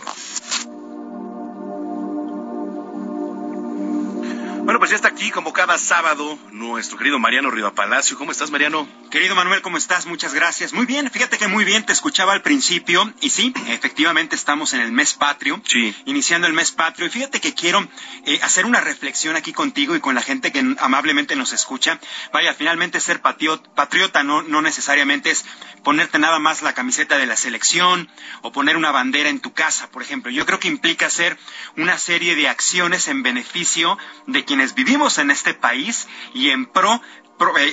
Bueno, pues ya está aquí como cada sábado nuestro querido Mariano Riva Palacio. ¿Cómo estás, Mariano? Querido Manuel, ¿cómo estás? Muchas gracias. Muy bien, fíjate que muy bien, te escuchaba al principio y sí, efectivamente estamos en el mes patrio, sí. iniciando el mes patrio y fíjate que quiero eh, hacer una reflexión aquí contigo y con la gente que amablemente nos escucha. Vaya, finalmente ser patriota no, no necesariamente es ponerte nada más la camiseta de la selección o poner una bandera en tu casa, por ejemplo. Yo creo que implica hacer una serie de acciones en beneficio de quienes vivimos en este país y en pro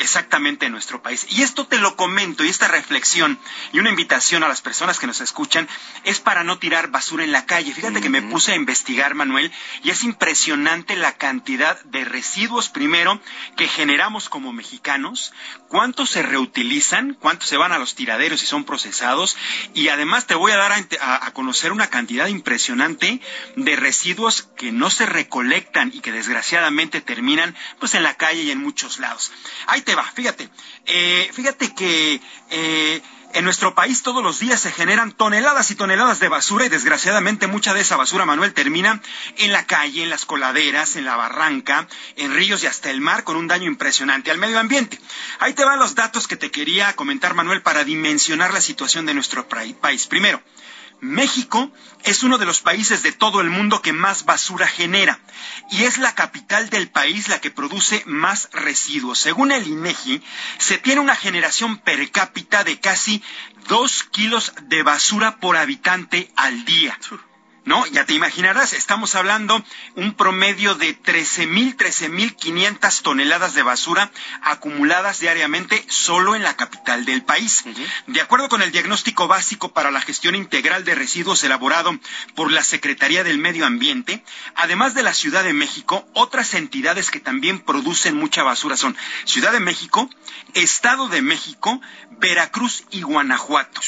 exactamente en nuestro país. Y esto te lo comento y esta reflexión y una invitación a las personas que nos escuchan es para no tirar basura en la calle. Fíjate que me puse a investigar, Manuel, y es impresionante la cantidad de residuos, primero, que generamos como mexicanos, cuántos se reutilizan, cuántos se van a los tiraderos y son procesados, y además te voy a dar a, a conocer una cantidad impresionante de residuos que no se recolectan y que desgraciadamente terminan pues en la calle y en muchos lados. Ahí te va, fíjate. Eh, fíjate que eh, en nuestro país todos los días se generan toneladas y toneladas de basura y desgraciadamente mucha de esa basura, Manuel, termina en la calle, en las coladeras, en la barranca, en ríos y hasta el mar con un daño impresionante al medio ambiente. Ahí te van los datos que te quería comentar, Manuel, para dimensionar la situación de nuestro país. Primero, México es uno de los países de todo el mundo que más basura genera y es la capital del país la que produce más residuos. Según el INEGI, se tiene una generación per cápita de casi dos kilos de basura por habitante al día. ¿No? Ya te imaginarás, estamos hablando un promedio de 13.000, 13.500 toneladas de basura acumuladas diariamente solo en la capital del país. De acuerdo con el diagnóstico básico para la gestión integral de residuos elaborado por la Secretaría del Medio Ambiente, además de la Ciudad de México, otras entidades que también producen mucha basura son Ciudad de México, Estado de México, Veracruz y Guanajuato.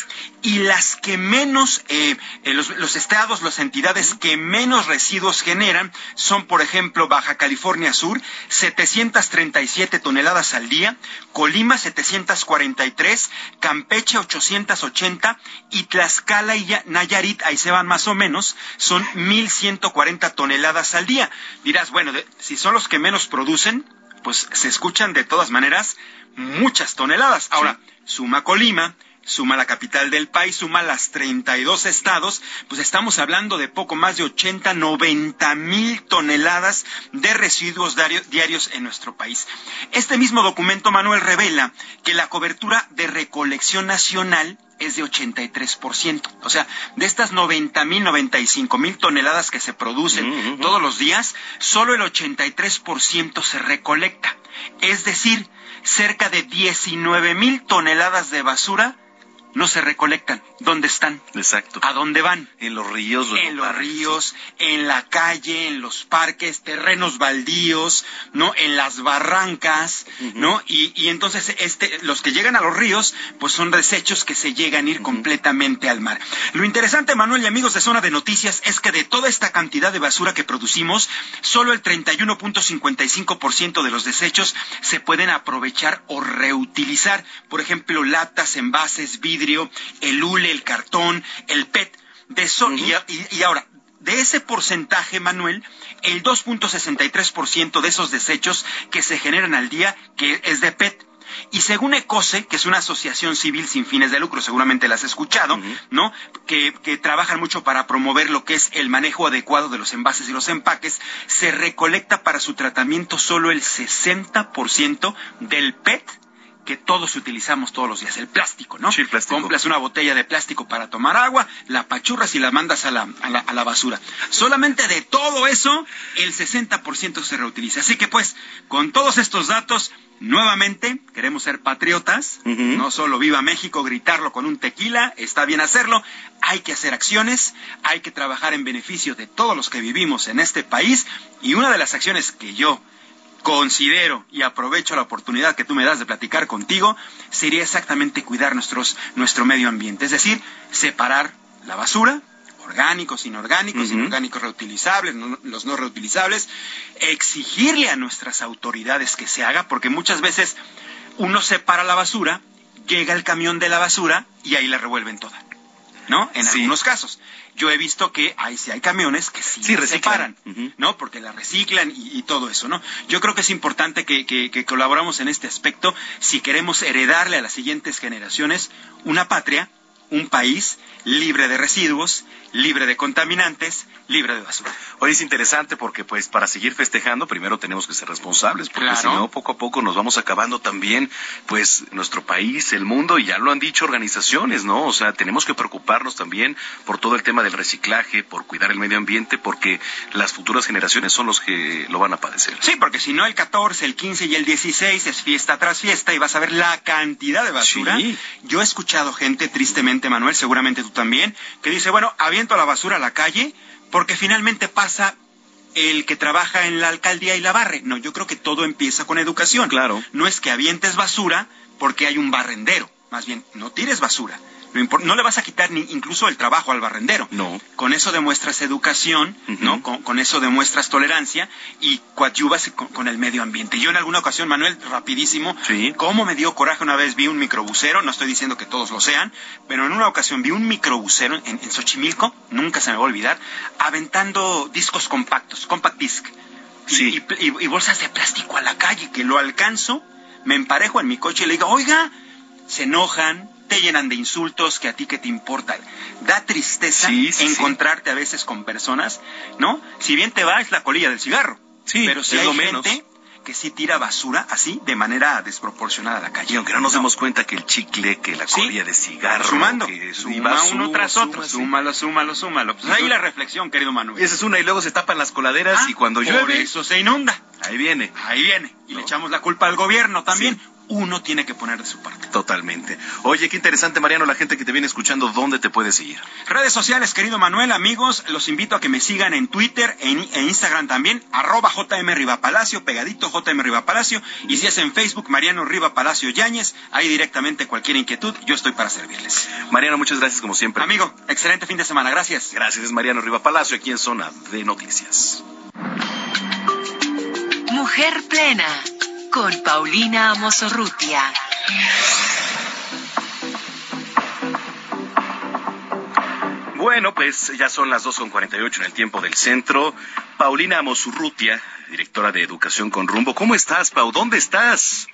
Y las que menos, eh, eh, los, los estados, los entidades que menos residuos generan son, por ejemplo, Baja California Sur, 737 toneladas al día, Colima 743, Campeche 880 y Tlaxcala y Nayarit, ahí se van más o menos, son 1140 toneladas al día. Dirás, bueno, si son los que menos producen, pues se escuchan de todas maneras muchas toneladas. Ahora, suma Colima, suma la capital del país, suma las 32 estados, pues estamos hablando de poco más de 80, 90 mil toneladas de residuos diarios en nuestro país. Este mismo documento, Manuel, revela que la cobertura de recolección nacional es de 83%. O sea, de estas 90 mil, 95 mil toneladas que se producen todos los días, solo el 83% se recolecta. Es decir, cerca de 19 mil toneladas de basura no se recolectan. ¿Dónde están? Exacto. ¿A dónde van? En los ríos. En los ríos, en la calle, en los parques, terrenos baldíos, ¿no? En las barrancas, ¿no? Y, y entonces este, los que llegan a los ríos, pues son desechos que se llegan a ir completamente al mar. Lo interesante, Manuel y amigos de Zona de Noticias, es que de toda esta cantidad de basura que producimos, solo el 31.55% de los desechos se pueden aprovechar o reutilizar. Por ejemplo, latas, envases, vidrio, el hule, el cartón, el PET. De eso, y, y ahora, de ese porcentaje, Manuel, el 2.63% de esos desechos que se generan al día, que es de PET, y según ECOSE, que es una asociación civil sin fines de lucro, seguramente la has escuchado, ¿no? Que, que trabajan mucho para promover lo que es el manejo adecuado de los envases y los empaques, se recolecta para su tratamiento solo el 60% del PET que todos utilizamos todos los días, el plástico, ¿no? Sí, el plástico. Compras una botella de plástico para tomar agua, la pachurras y la mandas a la, a la, a la basura. Solamente de todo eso, el 60% se reutiliza. Así que pues, con todos estos datos, nuevamente queremos ser patriotas, no solo viva México, gritarlo con un tequila, está bien hacerlo, hay que hacer acciones, hay que trabajar en beneficio de todos los que vivimos en este país y una de las acciones que yo considero y aprovecho la oportunidad que tú me das de platicar contigo, sería exactamente cuidar nuestros, nuestro medio ambiente, es decir, separar la basura, orgánicos, inorgánicos, inorgánicos reutilizables, no- los no reutilizables, exigirle a nuestras autoridades que se haga, porque muchas veces uno separa la basura, llega el camión de la basura y ahí la revuelven toda, ¿no? En algunos casos. Yo he visto que hay, sí hay camiones que sí, Sí, la reciclan. ¿no? Porque la reciclan y, y todo eso, ¿no? Yo creo que es importante que, que, que colaboramos en este aspecto si queremos heredarle a las siguientes generaciones una patria, un país libre de residuos, libre de contaminantes, libre de basura. Hoy es interesante porque pues para seguir festejando primero tenemos que ser responsables porque Claro. si no poco a poco nos vamos acabando también pues nuestro país, el mundo y ya lo han dicho organizaciones, ¿no? O sea, tenemos que preocuparnos también por todo el tema del reciclaje, por cuidar el medio ambiente porque las futuras generaciones son los que lo van a padecer. Sí, porque si no el 14, el 15 y el 16 es fiesta tras fiesta y vas a ver la cantidad de basura. Sí. Yo he escuchado gente, tristemente, Manuel, seguramente tú también, que dice, bueno, aviento la basura a la calle porque finalmente pasa el que trabaja en la alcaldía y la barre. No, yo creo que todo empieza con educación. Claro. No es que avientes basura porque hay un barrendero. Más bien, no tires basura. No le vas a quitar ni incluso el trabajo al barrendero. No. Con eso demuestras educación, ¿no? Con, con eso demuestras tolerancia y coadyuvas con, con el medio ambiente. Yo en alguna ocasión, Manuel, rapidísimo, cómo me dio coraje una vez vi un microbusero, no estoy diciendo que todos lo sean, pero en una ocasión vi un microbusero en, en Xochimilco, nunca se me va a olvidar, aventando discos compactos, compact disc. Y- y- y bolsas de plástico a la calle, que lo alcanzo, me emparejo en mi coche y le digo, oiga, se enojan, te llenan de insultos, que a ti que te importa. Da tristeza Sí, sí, sí. encontrarte a veces con personas, ¿no? Si bien te va, es la colilla del cigarro. Sí, pero si es hay lo menos. gente que sí tira basura así, de manera desproporcionada a la calle. Y aunque no nos demos cuenta que el chicle, que la colilla de cigarro, sumando, que y suma va, uno tras otro, súmalo, súmalo, súmalo. Pues ahí la reflexión, querido Manuel. Esa es una y luego se tapan las coladeras Ah, y cuando por llueve eso se inunda. Ahí viene. Ahí viene. Y le echamos la culpa al gobierno también. Uno tiene que poner de su parte. Totalmente. Oye, qué interesante, Mariano, la gente que te viene escuchando, ¿dónde te puede seguir? Redes sociales, querido Manuel, amigos, los invito a que me sigan en Twitter en, e Instagram también, arroba JM Rivapalacio, pegadito JM Rivapalacio, y si es en Facebook, Mariano Riva Palacio Yáñez, ahí directamente cualquier inquietud, yo estoy para servirles. Mariano, muchas gracias como siempre. Amigo, excelente fin de semana, gracias. Gracias, es Mariano Riva Palacio, aquí en Zona de Noticias. Mujer Plena con Paulina Amosorrutia. Bueno, pues ya son las 2.48 en el tiempo del centro. Paulina Amosurrutia, directora de Educación con Rumbo. ¿Cómo estás, Pau? ¿Dónde estás?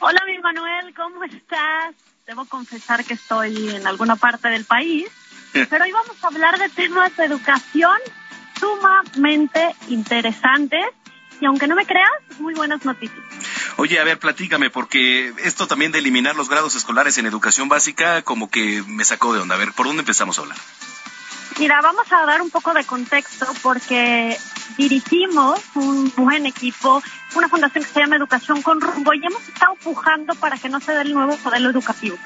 Hola, mi Manuel, ¿cómo estás? Debo confesar que estoy en alguna parte del país, [laughs] pero hoy vamos a hablar de temas de educación sumamente interesantes y aunque no me creas, muy buenas noticias. Oye, a ver, platícame, porque esto también de eliminar los grados escolares en educación básica como que me sacó de onda. A ver, ¿por dónde empezamos a hablar? Mira, vamos a dar un poco de contexto porque dirigimos un buen equipo, una fundación que se llama Educación con Rumbo y hemos estado pujando para que no se dé el nuevo modelo educativo.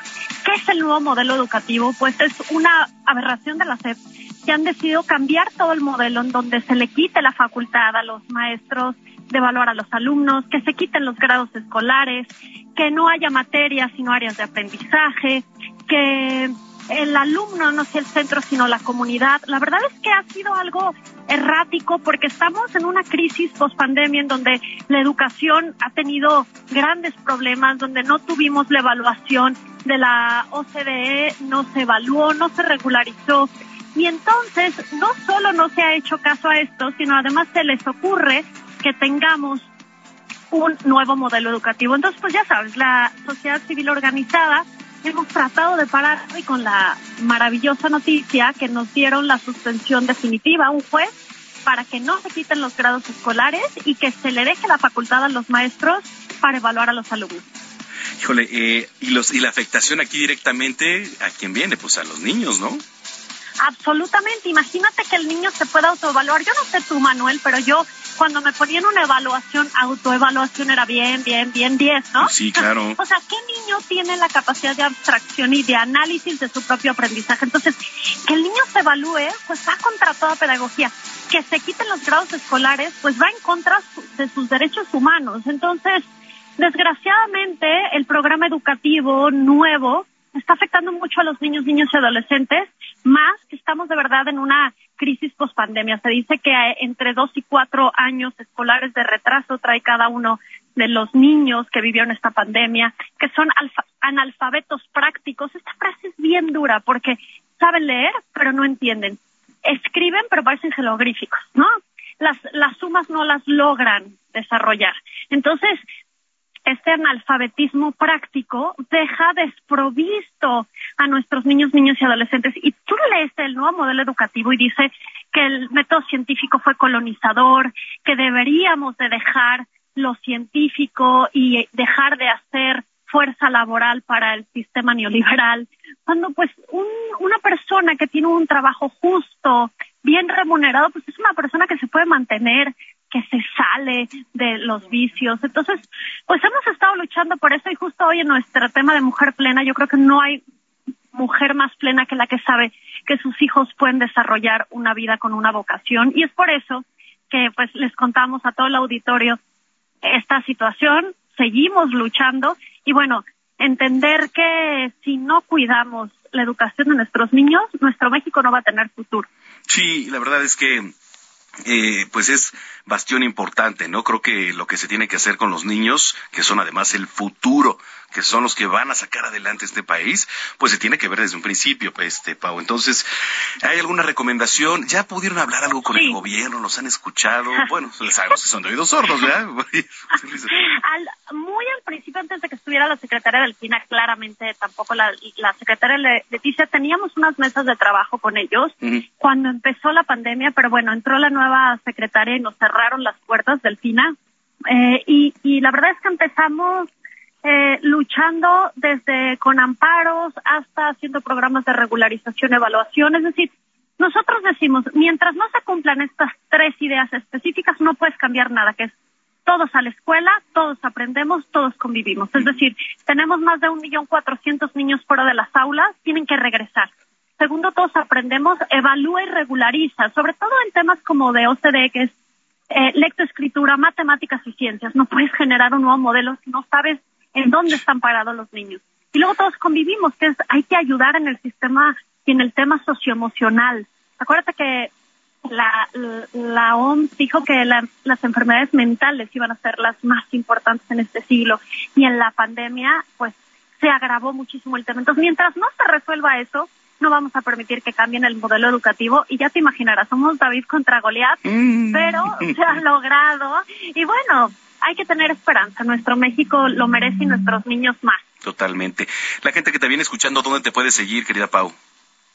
¿Qué es el nuevo modelo educativo? Pues es una aberración de la SEP que han decidido cambiar todo el modelo en donde se le quite la facultad a los maestros de evaluar a los alumnos, que se quiten los grados escolares, que no haya materias sino áreas de aprendizaje, que el alumno no sea el centro sino la comunidad. La verdad es que ha sido algo errático porque estamos en una crisis post pandemia en donde la educación ha tenido grandes problemas, donde no tuvimos la evaluación de la OCDE, no se evaluó, no se regularizó. Y entonces no solo no se ha hecho caso a esto, sino además se les ocurre que tengamos un nuevo modelo educativo. Entonces, pues ya sabes, la sociedad civil organizada hemos tratado de parar y con la maravillosa noticia que nos dieron la suspensión definitiva a un juez para que no se quiten los grados escolares y que se le deje la facultad a los maestros para evaluar a los alumnos. Híjole, eh, y, los, y la afectación aquí directamente, ¿a quién viene? Pues a los niños, ¿no? Absolutamente. Imagínate que el niño se pueda autoevaluar. Yo no sé tú, Manuel, pero yo cuando me ponían una evaluación, autoevaluación era bien, bien, bien 10, ¿no? Sí, claro. [laughs] o sea, ¿qué niño tiene la capacidad de abstracción y de análisis de su propio aprendizaje? Entonces, que el niño se evalúe, pues va contra toda pedagogía. Que se quiten los grados escolares, pues va en contra de sus derechos humanos. Entonces, desgraciadamente, el programa educativo nuevo está afectando mucho a los niños, niños y adolescentes, más que estamos de verdad en una crisis pospandemia. Se dice que entre dos y cuatro años escolares de retraso trae cada uno de los niños que vivieron esta pandemia, que son analfabetos prácticos. Esta frase es bien dura porque saben leer, pero no entienden. Escriben, pero parecen jeroglíficos, ¿no? Las, las sumas no las logran desarrollar. Entonces, este analfabetismo práctico deja desprovisto a nuestros niños, niños y adolescentes. Y tú lees el nuevo modelo educativo y dice que el método científico fue colonizador, que deberíamos de dejar lo científico y dejar de hacer fuerza laboral para el sistema neoliberal, cuando pues una persona que tiene un trabajo justo, bien remunerado, pues es una persona que se puede mantener, que se sale de los vicios. Entonces, pues hemos estado luchando por eso y justo hoy en nuestro tema de mujer plena, yo creo que no hay mujer más plena que la que sabe que sus hijos pueden desarrollar una vida con una vocación y es por eso que pues les contamos a todo el auditorio esta situación, seguimos luchando y bueno, entender que si no cuidamos la educación de nuestros niños, nuestro México no va a tener futuro. Sí, la verdad es que eh, pues es bastión importante, ¿no? Creo que lo que se tiene que hacer con los niños, que son además el futuro, que son los que van a sacar adelante este país, pues se tiene que ver desde un principio, este Pau. Entonces, ¿hay alguna recomendación? ¿Ya pudieron hablar algo con el gobierno? ¿Los han escuchado? [laughs] Bueno, sabemos que son de oídos sordos, ¿verdad? [laughs] [laughs] muy al principio, antes de que estuviera la secretaria del FINA, claramente tampoco la, la secretaria Leticia, teníamos unas mesas de trabajo con ellos cuando empezó la pandemia, pero bueno, entró la nueva secretaria y nos cerraron las puertas del FINA. Eh, y, y la verdad es que empezamos eh, luchando desde con amparos hasta haciendo programas de regularización, evaluación. Es decir, nosotros decimos, mientras no se cumplan estas tres ideas específicas, no puedes cambiar nada, que es todos a la escuela, todos aprendemos, todos convivimos. Es decir, tenemos más de un millón cuatrocientos niños fuera de las aulas, tienen que regresar. Segundo, todos aprendemos, evalúa y regulariza, sobre todo en temas como de OCDE, que es eh, lectoescritura, matemáticas y ciencias. No puedes generar un nuevo modelo si no sabes en dónde están parados los niños. Y luego todos convivimos, que es, hay que ayudar en el sistema y en el tema socioemocional. Acuérdate que la, la OMS dijo que las enfermedades mentales iban a ser las más importantes en este siglo y en la pandemia pues se agravó muchísimo el tema. Entonces, mientras no se resuelva eso, no vamos a permitir que cambien el modelo educativo y ya te imaginarás, somos David contra Goliat, mm. pero se ha logrado y bueno, hay que tener esperanza, nuestro México lo merece y nuestros niños más. Totalmente. La gente que te viene escuchando, ¿dónde te puede seguir, querida Pau?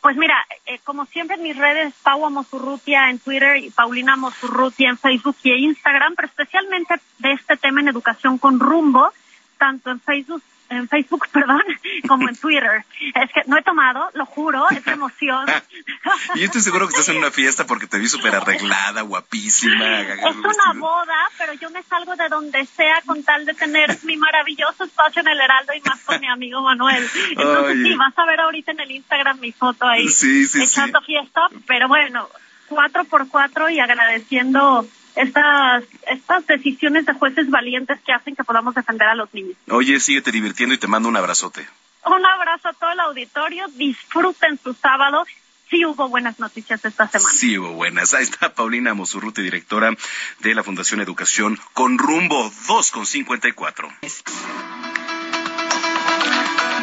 Pues mira, eh, como siempre en mis redes, Pau Amosurrutia en Twitter y Paulina Amosurrutia en Facebook y Instagram, pero especialmente de este tema en educación con rumbo, tanto en Facebook en Facebook, [laughs] perdón, como en Twitter. Es que no he tomado, lo juro, es [laughs] emoción. [laughs] y yo estoy seguro que estás en una fiesta porque te vi súper arreglada, guapísima. Es una boda, pero yo me salgo de donde sea con tal de tener mi maravilloso espacio en el Heraldo y más con mi amigo Manuel. Entonces sí, vas a ver ahorita en el Instagram mi foto ahí echando fiesta, pero bueno, cuatro por cuatro y agradeciendo estas, estas decisiones de jueces valientes que hacen que podamos defender a los niños. Oye, síguete divirtiendo y te mando un abrazote. Un abrazo a todo el auditorio, disfruten su sábado. Sí hubo buenas noticias esta semana. Sí hubo buenas. Ahí está Paulina Mosurruti, directora de la Fundación Educación con rumbo 2,54.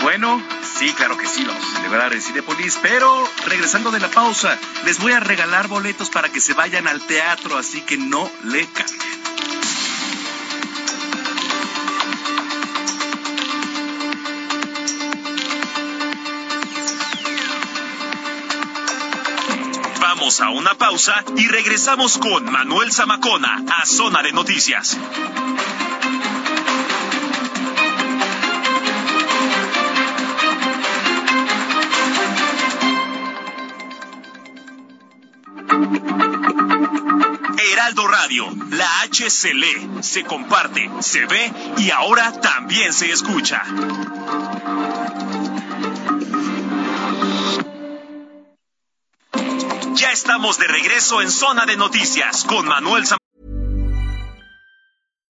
Bueno, sí, claro que sí, vamos a celebrar en Cinepolis, pero regresando de la pausa, les voy a regalar boletos para que se vayan al teatro, así que no le cambien. Vamos a una pausa y regresamos con Manuel Zamacona a Zona de Noticias. Heraldo Radio, la H se lee, se comparte, se ve y ahora también se escucha. Ya estamos de regreso en Zona de Noticias con Manuel Zamorano.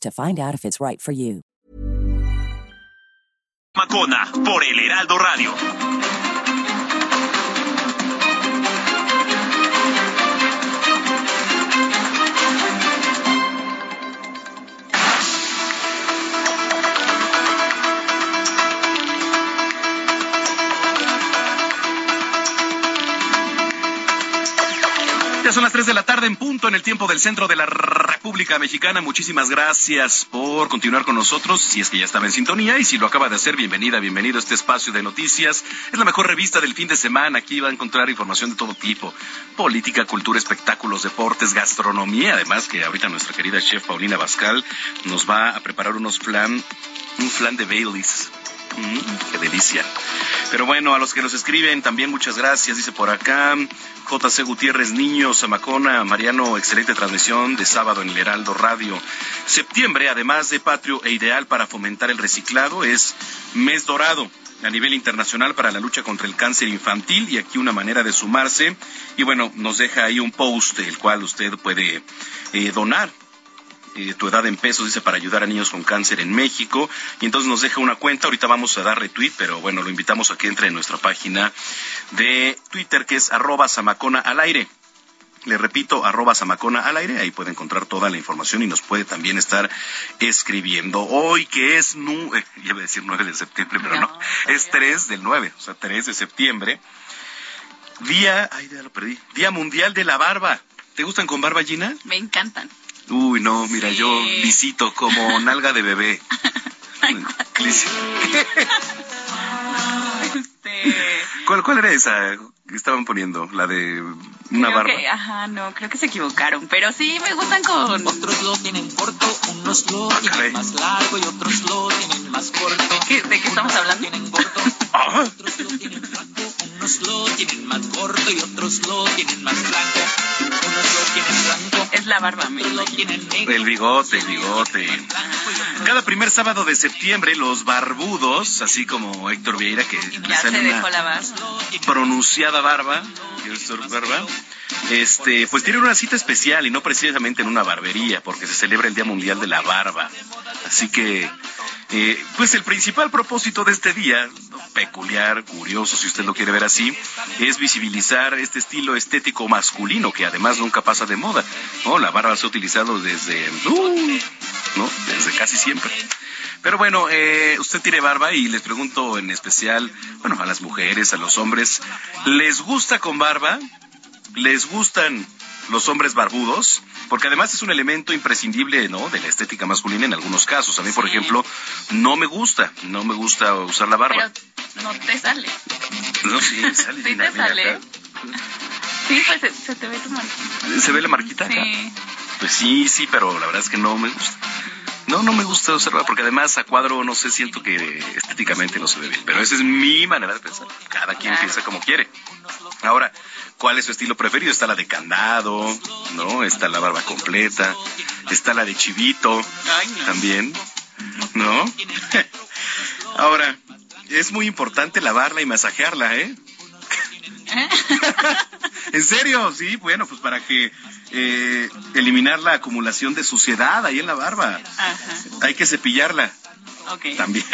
to find out if it's right for you. Macona por el Heraldo Radio. Son las 3 de la tarde en punto en el tiempo del centro de la República Mexicana. Muchísimas gracias por continuar con nosotros. Si es que ya estaba en sintonía y si lo acaba de hacer, bienvenida, bienvenido a este espacio de noticias. Es la mejor revista del fin de semana. Aquí va a encontrar información de todo tipo. Política, cultura, espectáculos, deportes, gastronomía. Además que ahorita nuestra querida chef Paulina Bascal nos va a preparar unos flan, un flan de Baileys. Qué delicia. Pero bueno, a los que nos escriben también muchas gracias. Dice por acá JC Gutiérrez Niño, Zamacona, Mariano, excelente transmisión de sábado en el Heraldo Radio. Septiembre, además de patrio e ideal para fomentar el reciclado, es mes dorado a nivel internacional para la lucha contra el cáncer infantil y aquí una manera de sumarse. Y bueno, nos deja ahí un post el cual usted puede eh, donar eh, tu edad en pesos, dice, para ayudar a niños con cáncer en México. Y entonces nos deja una cuenta, ahorita vamos a dar retweet, pero bueno, lo invitamos a que entre en nuestra página de Twitter, que es arroba samacona al aire. Le repito, arroba Samacona al aire, ahí puede encontrar toda la información y nos puede también estar escribiendo. Hoy que es, nu [laughs] eh, iba a decir 9 de septiembre, pero no, es 3 del 9, o sea, 3 de septiembre. Día, ay, ya lo perdí, Día Mundial de la Barba. ¿Te gustan con barba, Gina? Me encantan. Uy, no, mira, yo visito como [laughs] nalga de bebé. Este, ¿Cuál, ¿Cuál era esa que estaban poniendo? La de una creo barba. que, ajá, no, creo que se equivocaron, pero sí me gustan con... Otros lo tienen corto, unos lo tienen más largo y otros lo tienen más corto. ¿Qué- ¿De qué estamos hablando? Tienen corto, otros lo tienen flaco, unos lo tienen más corto y otros lo tienen más blanco. Unos lo tienen blanco, Es la barba, me lo tienen negro. El bigote, el bigote. Cada primer sábado de septiembre, los barbudos, así como Héctor Vieira, que Ya se dejó la barba. pronunciada barba, barba, este, pues tienen una cita especial y no precisamente en una barbería, porque se celebra el Día Mundial de la Barba. Así que, eh, pues el principal propósito de este día, peculiar, curioso, si usted lo quiere ver así, es visibilizar este estilo estético masculino que además nunca pasa de moda. ¿no? La barba se ha utilizado desde, uh, ¿no? desde casi siempre. Pero bueno, eh, usted tiene barba y les pregunto en especial, bueno, a las mujeres, a los hombres, ¿les gusta con barba? ¿Les gustan los hombres barbudos? Porque además es un elemento imprescindible, ¿no? De la estética masculina en algunos casos. A mí, por ejemplo, no me gusta, no me gusta usar la barba. Pero no te sale. No, sí, sale. [laughs] Sí te sale. acá. Sí, pues se, se te ve tu marquita. ¿Se ve la marquita acá? Sí. Pues sí, sí, pero la verdad es que no me gusta. No, no me gusta barba, porque además a cuadro, no sé, siento que estéticamente no se ve bien. Pero esa es mi manera de pensar. Cada quien Claro. piensa como quiere. Ahora, ¿cuál es su estilo preferido? Está la de candado, ¿no? Está la barba completa. Está la de chivito, también, ¿no? [laughs] Ahora, es muy importante lavarla y masajearla, ¿eh? [laughs] ¿En serio? Sí, bueno, pues para que eh, eliminar la acumulación de suciedad ahí en la barba. Ajá. Hay que cepillarla también.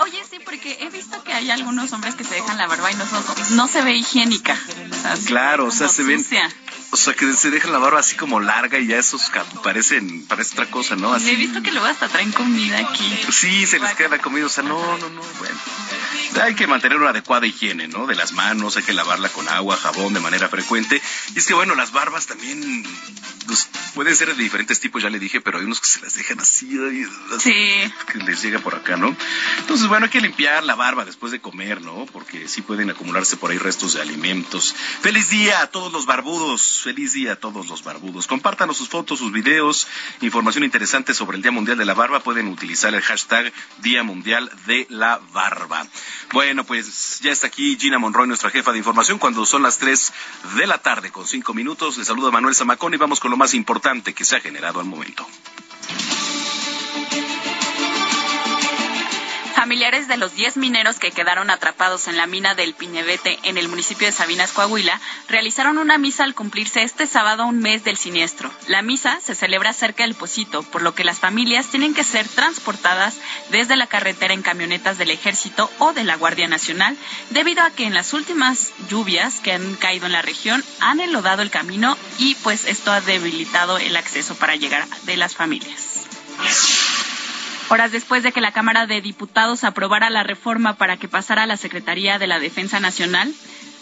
Oye, sí, porque he visto que hay algunos hombres que se dejan la barba y no, son- no se ve higiénica. O sea, Claro, o sea, se ven, sucia. O sea, que se dejan la barba así como larga y ya esos parecen, parece otra cosa, ¿no? He Así. visto que luego hasta traen comida aquí. Sí, se les queda la comida, o sea, no, no, no, bueno. Hay que mantener una adecuada higiene, ¿no? De las manos, hay que lavarla con agua, jabón de manera frecuente. Y es que, bueno, las barbas también pues, pueden ser de diferentes tipos, ya le dije, pero hay unos que se las dejan así, así, Sí. que les llega por acá, ¿no? Entonces, bueno, hay que limpiar la barba después de comer, ¿no? Porque sí pueden acumularse por ahí restos de alimentos. Feliz día a todos los barbudos, feliz día a todos los barbudos. Compártanos sus fotos, sus videos, información interesante sobre el Día Mundial de la Barba. Pueden utilizar el hashtag Día Mundial de la Barba. Bueno, pues ya está aquí Gina Monroy, nuestra jefa de información, cuando son las 3 de la tarde con 5 minutos. Les saluda Manuel Zamacón y vamos con lo más importante que se ha generado al momento. Familiares de los 10 mineros que quedaron atrapados en la mina del Piñevete en el municipio de Sabinas, Coahuila, realizaron una misa al cumplirse este sábado un mes del siniestro. La misa se celebra cerca del Pocito, por lo que las familias tienen que ser transportadas desde la carretera en camionetas del Ejército o de la Guardia Nacional, debido a que en las últimas lluvias que han caído en la región han enlodado el camino y pues esto ha debilitado el acceso para llegar de las familias. Horas después de que la Cámara de Diputados aprobara la reforma para que pasara a la Secretaría de la Defensa Nacional,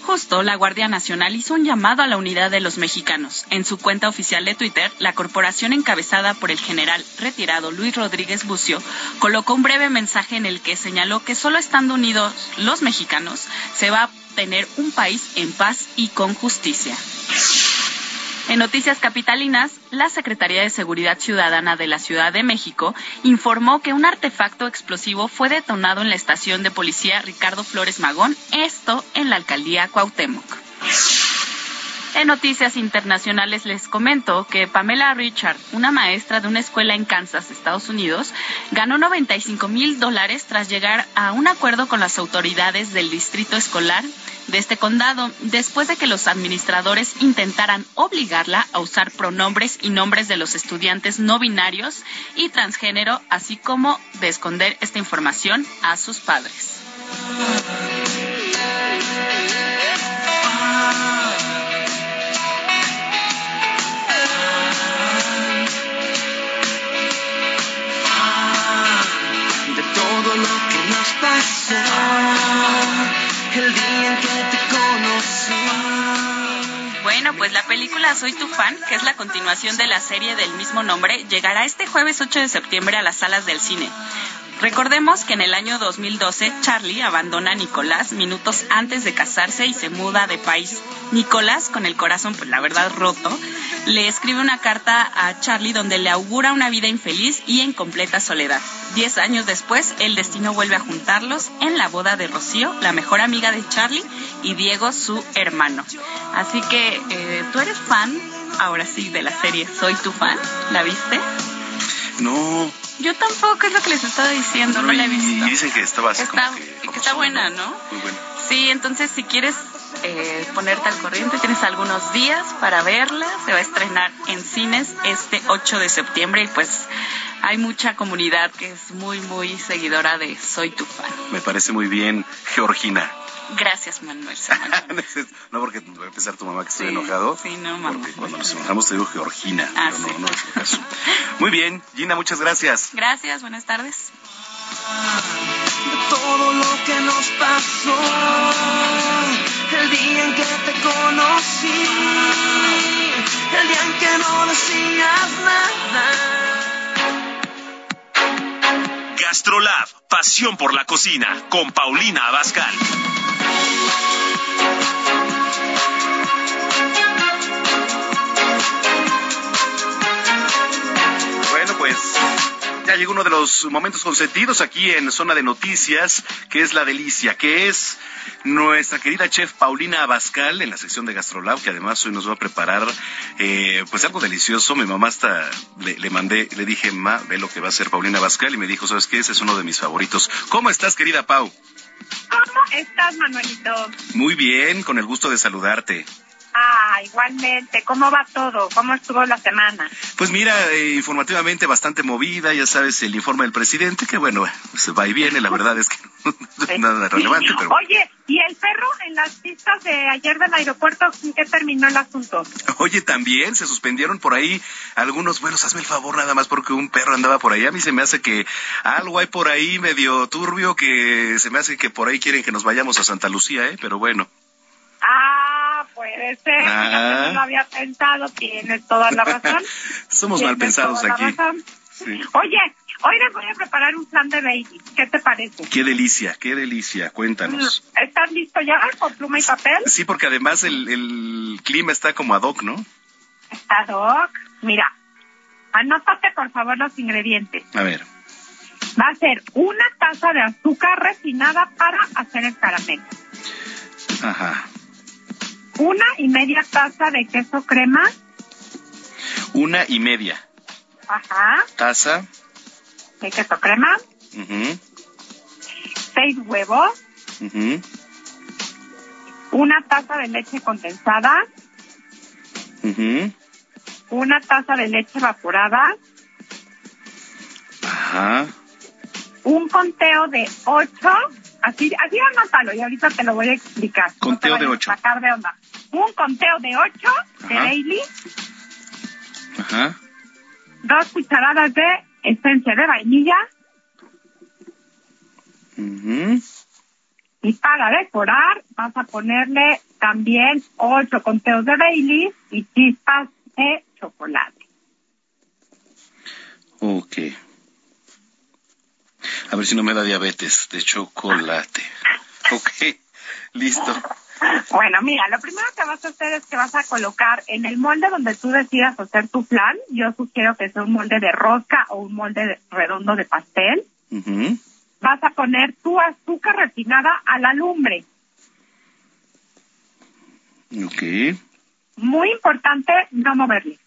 justo la Guardia Nacional hizo un llamado a la unidad de los mexicanos. En su cuenta oficial de Twitter, la corporación encabezada por el general retirado Luis Rodríguez Bucio colocó un breve mensaje en el que señaló que solo estando unidos los mexicanos se va a tener un país en paz y con justicia. En noticias capitalinas, la Secretaría de Seguridad Ciudadana de la Ciudad de México informó que un artefacto explosivo fue detonado en la estación de policía Ricardo Flores Magón, esto en la alcaldía Cuauhtémoc. En noticias internacionales les comento que Pamela Richard, una maestra de una escuela en Kansas, Estados Unidos, ganó 95 mil dólares tras llegar a un acuerdo con las autoridades del distrito escolar de este condado, después de que los administradores intentaran obligarla a usar pronombres y nombres de los estudiantes no binarios y transgénero, así como de esconder esta información a sus padres. El día en que te conocí. Bueno, pues la película Soy tu fan, que es la continuación de la serie del mismo nombre, llegará este jueves 8 de septiembre a las salas del cine. Recordemos que en el año 2012 Charlie abandona a Nicolás minutos antes de casarse y se muda de país. Nicolás, con el corazón, pues la verdad roto, le escribe una carta a Charlie donde le augura una vida infeliz y en completa soledad. Diez años después, el destino vuelve a juntarlos en la boda de Rocío, la mejor amiga de Charlie, y Diego, su hermano. Así que, eh, ¿tú eres fan, ahora sí, de la serie Soy tu fan? ¿La viste? No. Yo tampoco es lo que les estaba diciendo, no, la he visto. Y dicen que estaba así Está, como que, que está buena, ¿no? Muy buena. Sí, entonces si quieres eh, ponerte al corriente, tienes algunos días para verla. Se va a estrenar en cines este 8 de septiembre y pues hay mucha comunidad que es muy, muy seguidora de Soy tu fan. Me parece muy bien, Georgina. Gracias, Manuel. [laughs] no porque va a empezar tu mamá que estoy enojado. Sí, no, mamá. Porque cuando nos enojamos te digo Georgina. Ah, pero sí. no, no es el caso. Muy bien, Gina, muchas gracias. Gracias, buenas tardes. todo lo que nos pasó el día en que te conocí, el día en que no decías nada. Gastrolab, pasión por la cocina, con Paulina Abascal. Ya llegó uno de los momentos consentidos aquí en Zona de Noticias, que es la delicia, que es nuestra querida chef Paulina Abascal en la sección de Gastrolab, que además hoy nos va a preparar eh, pues algo delicioso. Mi mamá hasta le, le mandé, le dije, ma, ve lo que va a hacer Paulina Abascal y me dijo, ¿sabes qué? Ese es uno de mis favoritos. ¿Cómo estás, querida Pau? ¿Cómo estás, Manuelito? Muy bien, con el gusto de saludarte. Ah, igualmente. ¿Cómo va todo? ¿Cómo estuvo la semana? Pues mira, eh, informativamente bastante movida, ya sabes, el informe del presidente, que bueno, se va y viene, la verdad es que [laughs] es nada relevante, pero Oye, ¿y el perro en las pistas de ayer del aeropuerto, en qué terminó el asunto? Oye, también se suspendieron por ahí algunos vuelos. Hazme el favor nada más porque un perro andaba por ahí. A mí se me hace que algo hay por ahí medio turbio que se me hace que por ahí quieren que nos vayamos a Santa Lucía, ¿eh? Pero bueno. Puede ser. Ah. Fíjate, No lo había pensado. Tienes toda la razón. [laughs] Somos mal pensados aquí. Sí. Oye, hoy les voy a preparar un plan de baby. ¿Qué te parece? Qué delicia, qué delicia. Cuéntanos. ¿Estás listo ya con pluma y papel? Sí, porque además el, el clima está como ad hoc, ¿no? Está Doc. Mira, anótate por favor los ingredientes. A ver. Va a ser una taza de azúcar refinada para hacer el caramelo. Ajá. Una y media taza de queso crema. Una y media Ajá. taza. De queso crema. Ujú, Seis huevos. ujú, Una taza de leche condensada. ujú. Una taza de leche evaporada. Ajá. Un conteo de ocho. Así, así anótalo y ahorita te lo voy a explicar. Conteo te de ocho. sacar de onda. Un conteo de ocho de. Bailey. Ajá. Dos cucharadas de esencia de vainilla. ujú. Y para decorar vas a ponerle también ocho conteos de Bailey y chispas de chocolate. Ok. A ver si no me da diabetes de chocolate. Ok, listo. [laughs] Bueno, mira, lo primero que vas a hacer es que vas a colocar en el molde donde tú decidas hacer tu plan. Yo sugiero que sea un molde de rosca o un molde de- redondo de pastel. Vas a poner tu azúcar refinada a la lumbre. Ok. Muy importante, no moverle.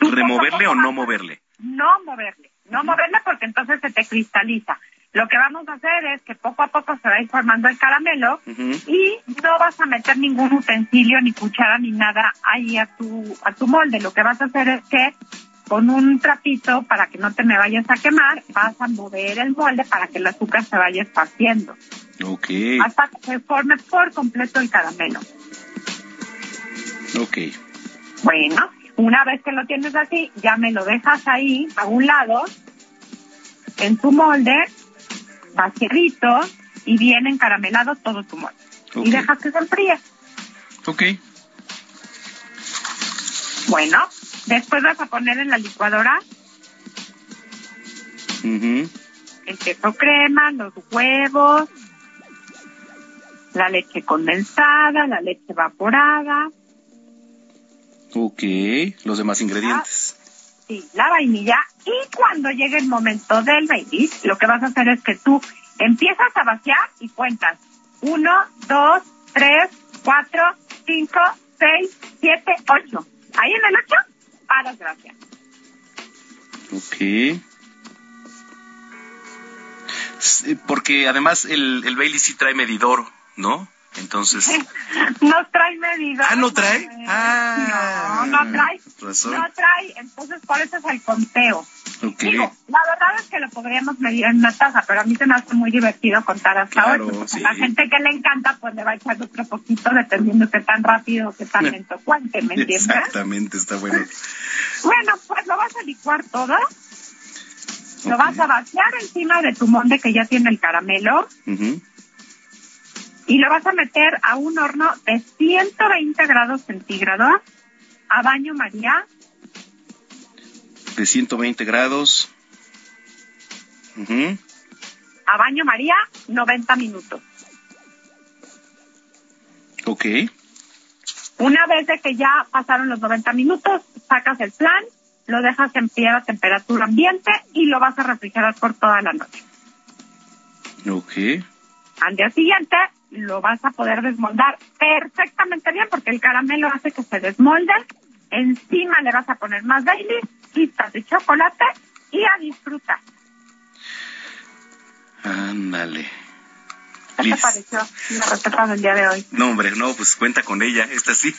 ¿Removerle o no moverle? No moverle. No moverle porque entonces se te cristaliza. Lo que vamos a hacer es que poco a poco se va a ir formando el caramelo y no vas a meter ningún utensilio, ni cuchara, ni nada ahí a tu, a tu molde. Lo que vas a hacer es que con un trapito, para que no te me vayas a quemar, vas a mover el molde para que el azúcar se vaya esparciendo. Ok, Hasta que se forme por completo el caramelo. ok. Bueno, una vez que lo tienes así, ya me lo dejas ahí a un lado, en tu molde, vaciadito y bien encaramelado todo tu molde. Ok. Y dejas que se enfríe. Ok. Bueno, después vas a poner en la licuadora el queso crema, los huevos, la leche condensada, la leche evaporada, Ok, los demás ingredientes. Sí, la vainilla y cuando llegue el momento del baby, lo que vas a hacer es que tú empiezas a vaciar y cuentas. Uno, dos, tres, cuatro, cinco, seis, siete, ocho. Ahí en el ocho, paras gracias. Ok. Porque además el, el Bailey sí trae medidor, ¿no? Entonces. [laughs] no trae medidor. Ah, no trae. Ah, no, no trae. Razón. No trae, entonces por eso es el conteo. Okay. Digo, la verdad es que lo podríamos medir en una taza, pero a mí se me hace muy divertido contar hasta Claro, ocho. sí. La gente que le encanta, pues le va a echar otro poquito, dependiendo qué tan rápido o qué tan lento [laughs] cuente, ¿me entiendes? Exactamente, está bueno. Bueno, pues lo vas a licuar todo. Lo vas a vaciar encima de tu molde que ya tiene el caramelo Ujú. Y lo vas a meter a un horno de 120 grados centígrados a baño María De 120 grados. A baño María 90 minutos. Ok. Una vez de que ya pasaron los 90 minutos, sacas el plan, lo dejas en pie a temperatura ambiente y lo vas a refrigerar por toda la noche. Ok. Al día siguiente lo vas a poder desmoldar perfectamente bien porque el caramelo hace que se desmolde. Encima le vas a poner más Baileys, pistas de chocolate y a disfrutar. Ándale. ¿Qué te pareció la receta del día de hoy? No, hombre, no, pues cuenta con ella, esta sí.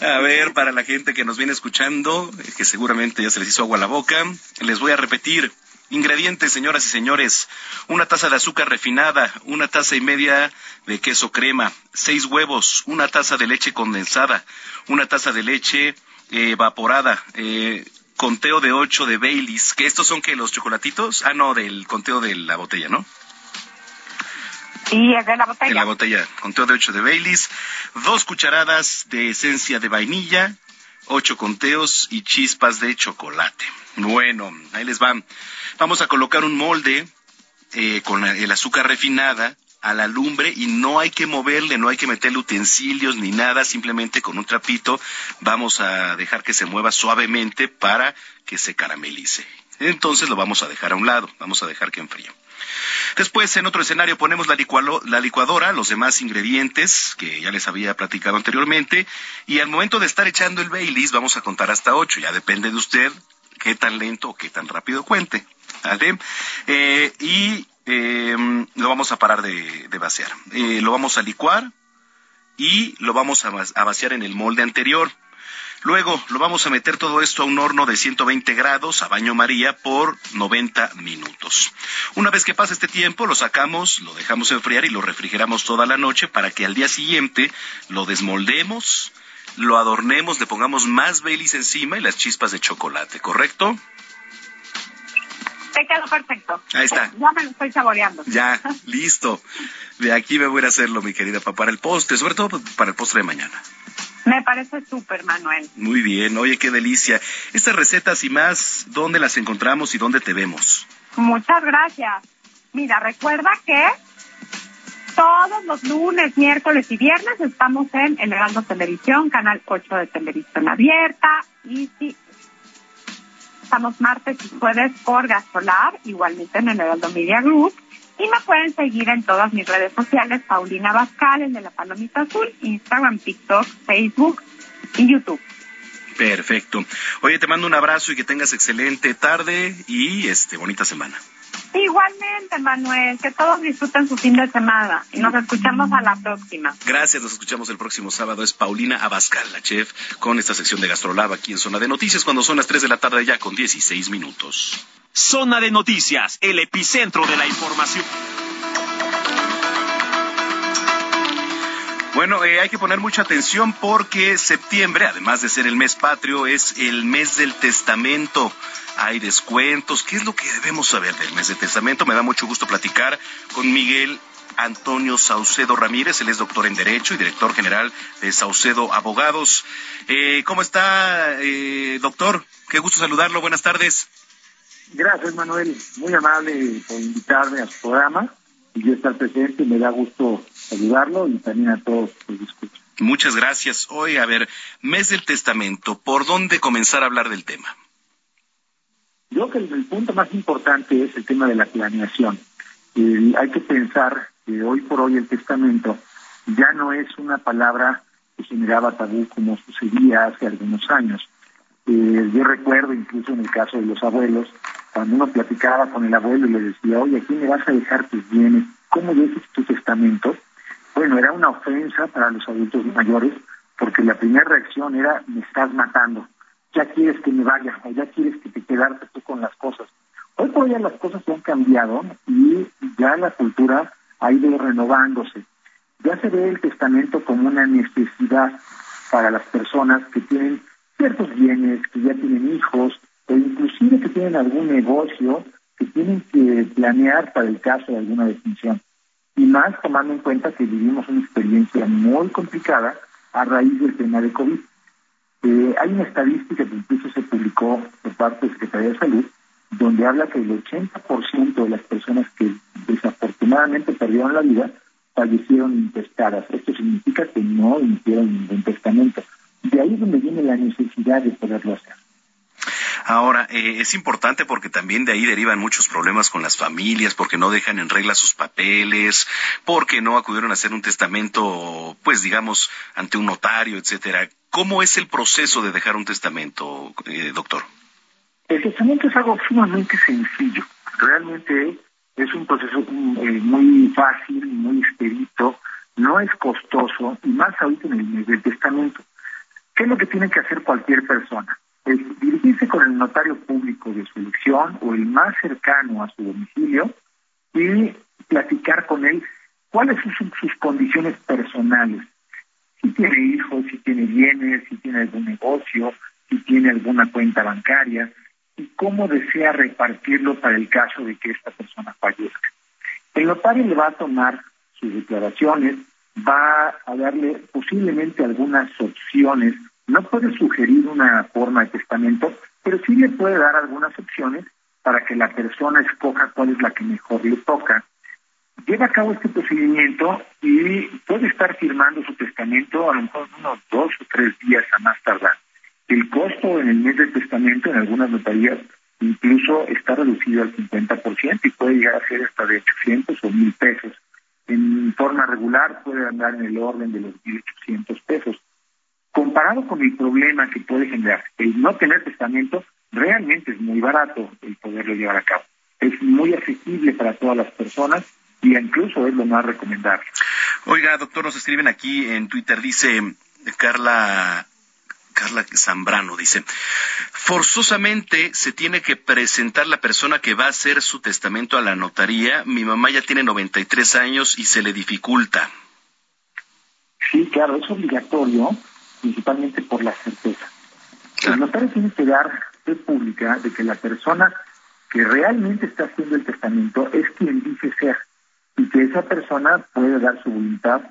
A ver, para la gente que nos viene escuchando, eh, que seguramente ya se les hizo agua a la boca, les voy a repetir. Ingredientes, señoras y señores. Una taza de azúcar refinada, una taza y media de queso crema, seis huevos, una taza de leche condensada, una taza de leche eh, evaporada, eh, conteo de ocho de Baileys, que estos son que los chocolatitos, ah no, del conteo de la botella, ¿no? Y es de la botella. En la botella, conteo de 8 de Baileys, dos cucharadas de esencia de vainilla, ocho conteos y chispas de chocolate. Bueno, ahí les van. Vamos a colocar un molde eh, con el azúcar refinada a la lumbre y no hay que moverle, no hay que meterle utensilios ni nada, simplemente con un trapito vamos a dejar que se mueva suavemente para que se caramelice. Entonces lo vamos a dejar a un lado, vamos a dejar que enfríe. Después, en otro escenario, ponemos la, la licuadora, los demás ingredientes que ya les había platicado anteriormente, y al momento de estar echando el Baileys, vamos a contar hasta ocho. Ya depende de usted qué tan lento o qué tan rápido cuente. ¿vale? Eh, y eh, lo vamos a parar de, de vaciar. Eh, lo vamos a licuar y lo vamos a, va- a vaciar en el molde anterior. Luego lo vamos a meter todo esto a un horno de 120 grados a baño María por 90 minutos. Una vez que pase este tiempo, lo sacamos, lo dejamos enfriar y lo refrigeramos toda la noche para que al día siguiente lo desmoldemos, lo adornemos, le pongamos más Baileys encima y las chispas de chocolate, ¿correcto? Te quedó perfecto. Ahí está. Ya me lo estoy saboreando. Ya, [laughs] listo. De aquí me voy a hacerlo, mi querida, pa- para el postre, sobre todo para el postre de mañana. Me parece súper, Manuel. Muy bien, oye, qué delicia. Estas recetas y más, ¿dónde las encontramos y dónde te vemos? Muchas gracias. Mira, recuerda que todos los lunes, miércoles y viernes estamos en El Heraldo Televisión, canal 8 de Televisión Abierta. Y sí, estamos martes y jueves por Gasolar, igualmente en el Heraldo Media Group. Y me pueden seguir en todas mis redes sociales, Paulina Bascal, el de la Palomita Azul, Instagram, TikTok, Facebook y YouTube. Perfecto. Oye, te mando un abrazo y que tengas excelente tarde y este bonita semana. Igualmente, Manuel, que todos disfruten su fin de semana y nos escuchamos a la próxima. Gracias, nos escuchamos el próximo sábado. Es Paulina Abascal, la chef, con esta sección de Gastrolab aquí en Zona de Noticias cuando son las 3 de la tarde ya con 16 minutos. Zona de Noticias, el epicentro de la información. Bueno, eh, hay que poner mucha atención porque septiembre, además de ser el mes patrio, es el mes del testamento. Hay descuentos. ¿Qué es lo que debemos saber del mes del testamento? Me da mucho gusto platicar con Miguel Antonio Saucedo Ramírez. Él es doctor en Derecho y director general de Saucedo Abogados. Eh, ¿Cómo está, eh, doctor? Qué gusto saludarlo. Buenas tardes. Gracias, Manuel. Muy amable por invitarme a su programa y yo estar presente. Me da gusto saludarlo y también a todos los escuchan. Muchas gracias. Hoy, a ver, mes del testamento. ¿Por dónde comenzar a hablar del tema? Yo creo que el, el punto más importante es el tema de la planeación. Eh, hay que pensar que hoy por hoy el testamento ya no es una palabra que generaba tabú como sucedía hace algunos años. Eh, yo recuerdo incluso en el caso de los abuelos, cuando uno platicaba con el abuelo y le decía, oye, ¿a quién me vas a dejar tus bienes? ¿Cómo dejas tu testamento? Bueno, era una ofensa para los adultos mayores porque la primera reacción era, me estás matando, ya quieres que me vaya o ya quieres que te quedarte tú con las cosas. Hoy por hoy las cosas se han cambiado y ya la cultura ha ido renovándose. Ya se ve el testamento como una necesidad para las personas que tienen ciertos bienes, que ya tienen hijos, o inclusive que tienen algún negocio que tienen que planear para el caso de alguna defunción. Y más tomando en cuenta que vivimos una experiencia muy complicada a raíz del tema de COVID. Eh, hay una estadística que incluso se publicó por parte de Secretaría de Salud, donde habla que el 80% de las personas que desafortunadamente perdieron la vida fallecieron intestadas. Esto significa que no hicieron ningún testamento. De ahí es donde viene la necesidad de poderlo hacer. Ahora, eh, es importante porque también de ahí derivan muchos problemas con las familias, porque no dejan en regla sus papeles, porque no acudieron a hacer un testamento, pues digamos, ante un notario, etcétera. ¿Cómo es el proceso de dejar un testamento, eh, doctor? El testamento es algo sumamente sencillo. Realmente es un proceso eh, muy fácil, muy expedito, no es costoso y más ahorita en el mes del testamento. ¿Qué es lo que tiene que hacer cualquier persona? Es dirigirse con el notario público de su elección o el más cercano a su domicilio y platicar con él cuáles son sus condiciones personales. Si tiene hijos, si tiene bienes, si tiene algún negocio, si tiene alguna cuenta bancaria y cómo desea repartirlo para el caso de que esta persona fallezca. El notario le va a tomar sus declaraciones, va a darle posiblemente algunas opciones no puede sugerir una forma de testamento, pero sí le puede dar algunas opciones para que la persona escoja cuál es la que mejor le toca. Lleva a cabo este procedimiento y puede estar firmando su testamento a lo mejor unos dos o tres días a más tardar. El costo en el mes de testamento en algunas notarías incluso está reducido al 50% y puede llegar a ser hasta de 800 o 1000 pesos. En forma regular puede andar en el orden de los 1800 pesos comparado con el problema que puede generar el no tener testamento, realmente es muy barato el poderlo llevar a cabo. Es muy accesible para todas las personas y incluso es lo más recomendable. Oiga, doctor, nos escriben aquí en Twitter, dice Carla Carla Zambrano dice, forzosamente se tiene que presentar la persona que va a hacer su testamento a la notaría. Mi mamá ya tiene 93 años y se le dificulta. Sí, claro, es obligatorio principalmente por la certeza. El notario tiene que dar pública de que la persona que realmente está haciendo el testamento es quien dice ser y que esa persona puede dar su voluntad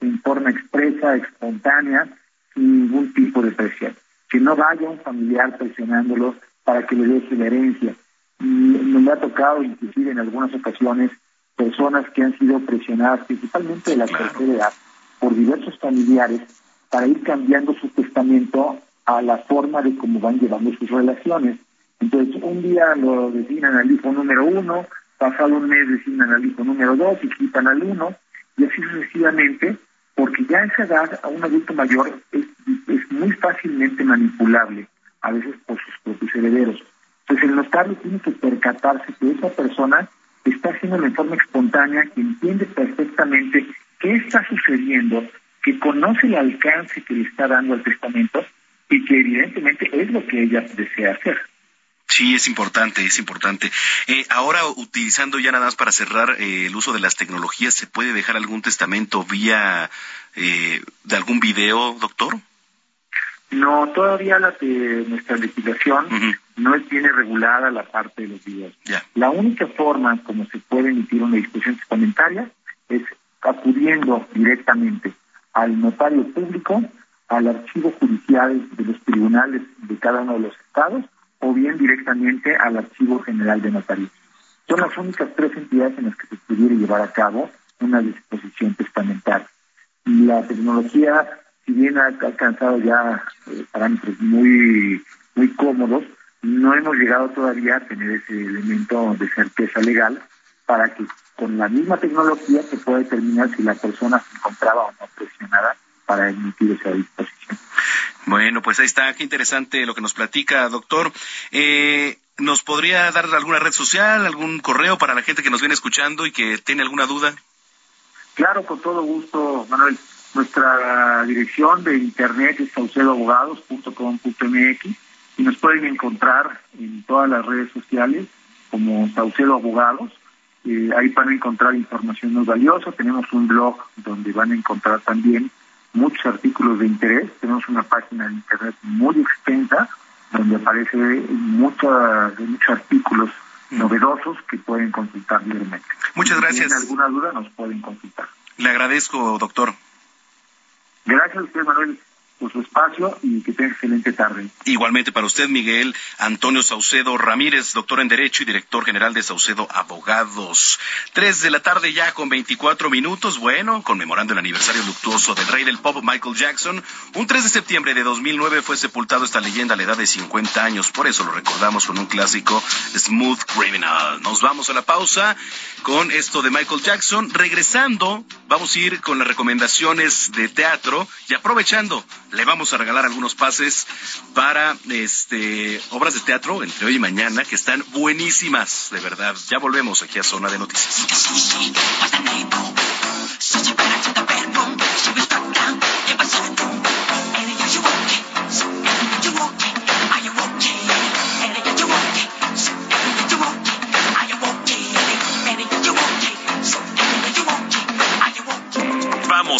en forma expresa, espontánea, sin ningún tipo de presión. Que no vaya un familiar presionándolo para que le deje la herencia. Y me ha tocado, inclusive en algunas ocasiones, personas que han sido presionadas, principalmente de la tercera edad, por diversos familiares para ir cambiando su testamento a la forma de cómo van llevando sus relaciones. Entonces, un día lo designan al hijo número uno, pasado un mes designan al hijo número dos y quitan al uno, y así sucesivamente, porque ya a esa edad, a un adulto mayor, es, es muy fácilmente manipulable, a veces por sus propios herederos. Entonces, el notario tiene que percatarse que esa persona está haciendo de forma espontánea, que entiende perfectamente qué está sucediendo que conoce el alcance que le está dando al testamento y que evidentemente es lo que ella desea hacer. Sí, es importante, es importante. Eh, ahora, utilizando ya nada más para cerrar eh, el uso de las tecnologías, ¿se puede dejar algún testamento vía eh, de algún video, doctor? No, todavía la de nuestra legislación no tiene regulada la parte de los videos. La única forma como se puede emitir una disposición testamentaria es acudiendo directamente al notario público, al archivo judicial de los tribunales de cada uno de los estados o bien directamente al archivo general de notarios. Son las únicas tres entidades en las que se pudiera llevar a cabo una disposición testamentaria. La tecnología, si bien ha alcanzado ya eh, parámetros muy, muy cómodos, no hemos llegado todavía a tener ese elemento de certeza legal para que con la misma tecnología se puede determinar si la persona se encontraba o no presionada para emitir esa disposición. Bueno, pues ahí está, qué interesante lo que nos platica, doctor. Eh, ¿Nos podría dar alguna red social, algún correo para la gente que nos viene escuchando y que tiene alguna duda? Claro, con todo gusto, Manuel. Nuestra dirección de internet es saucedoabogados.com.mx y nos pueden encontrar en todas las redes sociales como Saucedo Abogados. Eh, ahí van a encontrar información muy valiosa. Tenemos un blog donde van a encontrar también muchos artículos de interés. Tenemos una página de internet muy extensa donde aparece muchos muchos artículos novedosos que pueden consultar libremente. Muchas gracias. Si tienen alguna duda nos pueden consultar. Le agradezco, doctor. Gracias a usted, Manuel por su espacio y que tenga excelente tarde. Igualmente para usted, Miguel Antonio Saucedo Ramírez, doctor en Derecho y director general de Saucedo Abogados. Tres de la tarde ya con 24 minutos. Bueno, conmemorando el aniversario luctuoso del rey del pop Michael Jackson. Un 3 de septiembre de 2009 fue sepultado esta leyenda a la edad de 50 años. Por eso lo recordamos con un clásico Smooth Criminal. Nos vamos a la pausa con esto de Michael Jackson. Regresando, vamos a ir con las recomendaciones de teatro y aprovechando le vamos a regalar algunos pases para este obras de teatro entre hoy y mañana que están buenísimas, de verdad. Ya volvemos aquí a Zona de Noticias.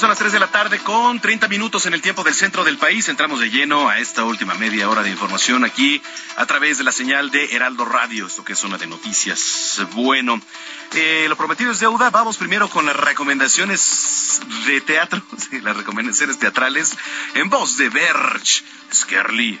Son las 3 de la tarde con 30 minutos en el tiempo del centro del país. Entramos de lleno a esta última media hora de información aquí a través de la señal de Heraldo Radio, esto que es zona de noticias. Bueno, eh, lo prometido es deuda. Vamos primero con las recomendaciones de teatro, [laughs] las recomendaciones teatrales en voz de Berge Skerly.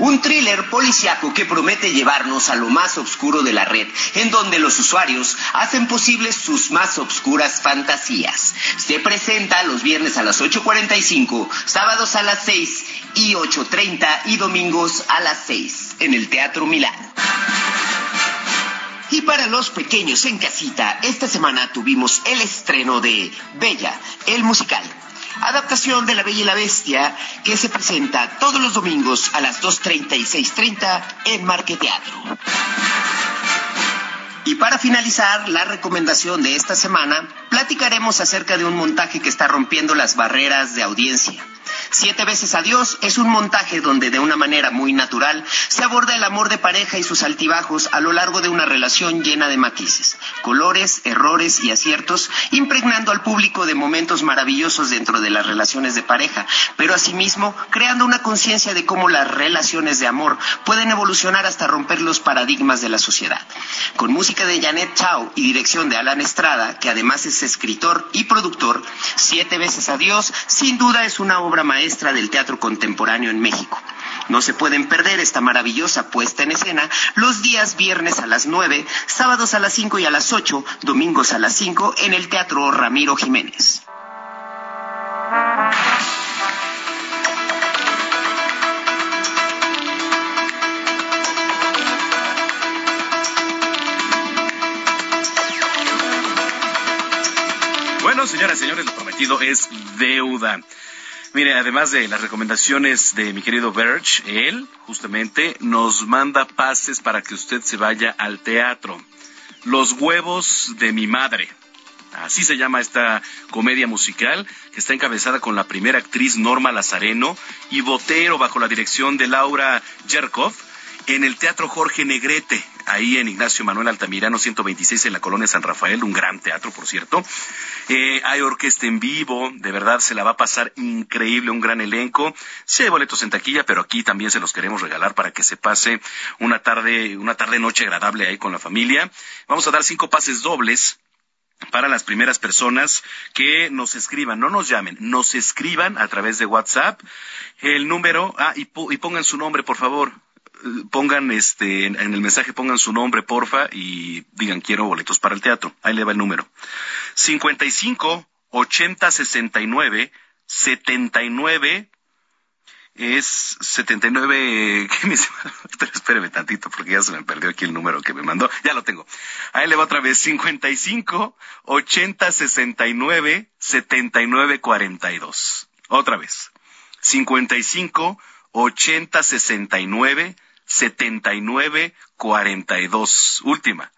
un thriller policiaco que promete llevarnos a lo más oscuro de la red, en donde los usuarios hacen posibles sus más oscuras fantasías. Se presenta los viernes a las 8.45, sábados a las 6 y 8.30 y domingos a las 6 en el Teatro Milán. Y para los pequeños en casita, esta semana tuvimos el estreno de Bella, el musical adaptación de La Bella y la Bestia, que se presenta todos los domingos a las 2.30 y 6.30 en Marqueteatro. Y para finalizar la recomendación de esta semana, platicaremos acerca de un montaje que está rompiendo las barreras de audiencia. Siete veces adiós es un montaje donde de una manera muy natural se aborda el amor de pareja y sus altibajos a lo largo de una relación llena de matices, colores, errores y aciertos, impregnando al público de momentos maravillosos dentro de las relaciones de pareja, pero asimismo creando una conciencia de cómo las relaciones de amor pueden evolucionar hasta romper los paradigmas de la sociedad. Con música de Janet Chao y dirección de Alan Estrada, que además es escritor y productor, Siete veces adiós sin duda es una obra maestra del teatro contemporáneo en México. No se pueden perder esta maravillosa puesta en escena los días viernes a las 9, sábados a las 5 y a las 8, domingos a las 5 en el Teatro Ramiro Jiménez. Bueno, señoras y señores, lo comprometido es deuda. Mire, además de las recomendaciones de mi querido Birch, él justamente nos manda pases para que usted se vaya al teatro. Los huevos de mi madre. Así se llama esta comedia musical que está encabezada con la primera actriz Norma Lazareno y Botero bajo la dirección de Laura Jerkov en el Teatro Jorge Negrete, ahí en Ignacio Manuel Altamirano 126 en la colonia San Rafael, un gran teatro, por cierto. Eh, hay orquesta en vivo, de verdad se la va a pasar increíble, un gran elenco. Sí hay boletos en taquilla, pero aquí también se los queremos regalar para que se pase una tarde, una tarde noche agradable ahí con la familia. Vamos a dar cinco pases dobles para las primeras personas que nos escriban, no nos llamen, nos escriban a través de WhatsApp el número, ah, y, y pongan su nombre, por favor pongan este en, el mensaje pongan su nombre porfa y digan quiero boletos para el teatro ahí le va el número. 55 80 69 79 es 79 [laughs] ¿qué me [laughs] espéreme tantito porque ya se me perdió aquí el número que me mandó. Ya lo tengo. Ahí le va otra vez 55 80 69 79 42 otra vez. 55 80 69 79 42. Última.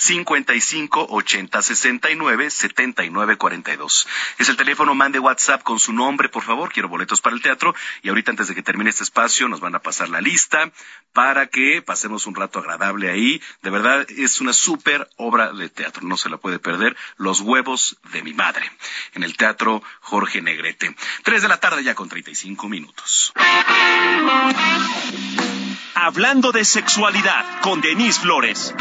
55 80 69 79 42. Es el teléfono, mande WhatsApp con su nombre, por favor. Quiero boletos para el teatro. Y ahorita, antes de que termine este espacio, nos van a pasar la lista para que pasemos un rato agradable ahí. De verdad, es una súper obra de teatro. No se la puede perder. Los huevos de mi madre. En el teatro Jorge Negrete. Tres de la tarde ya con 35 minutos. Hablando de sexualidad con Denise Flores.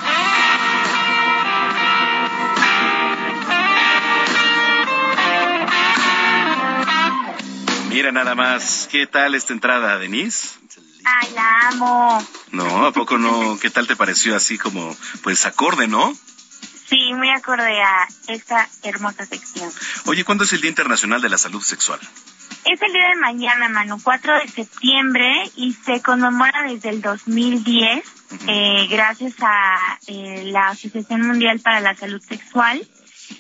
Mira nada más, ¿qué tal esta entrada, Denise? Ay, la amo. No, ¿a poco no? ¿Qué tal te pareció así como, pues acorde, no? Sí, muy acorde a esta hermosa sección. Oye, ¿cuándo es el Día Internacional de la Salud Sexual? Es el día de mañana, Manu, 4 de septiembre, y se conmemora desde el 2010, eh, gracias a eh, la Asociación Mundial para la Salud Sexual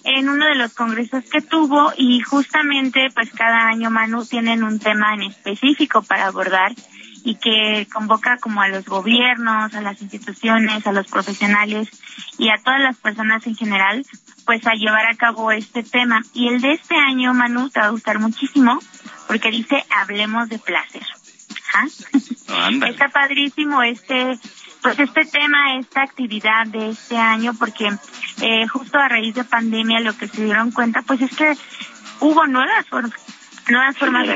en uno de los congresos que tuvo y justamente pues cada año Manu tienen un tema en específico para abordar y que convoca como a los gobiernos, a las instituciones, a los profesionales y a todas las personas en general pues a llevar a cabo este tema. Y el de este año, Manu, te va a gustar muchísimo porque dice hablemos de placer. Está padrísimo este pues este tema, esta actividad de este año, porque eh, justo a raíz de pandemia lo que se dieron cuenta, pues es que hubo nuevas formas, nuevas formas de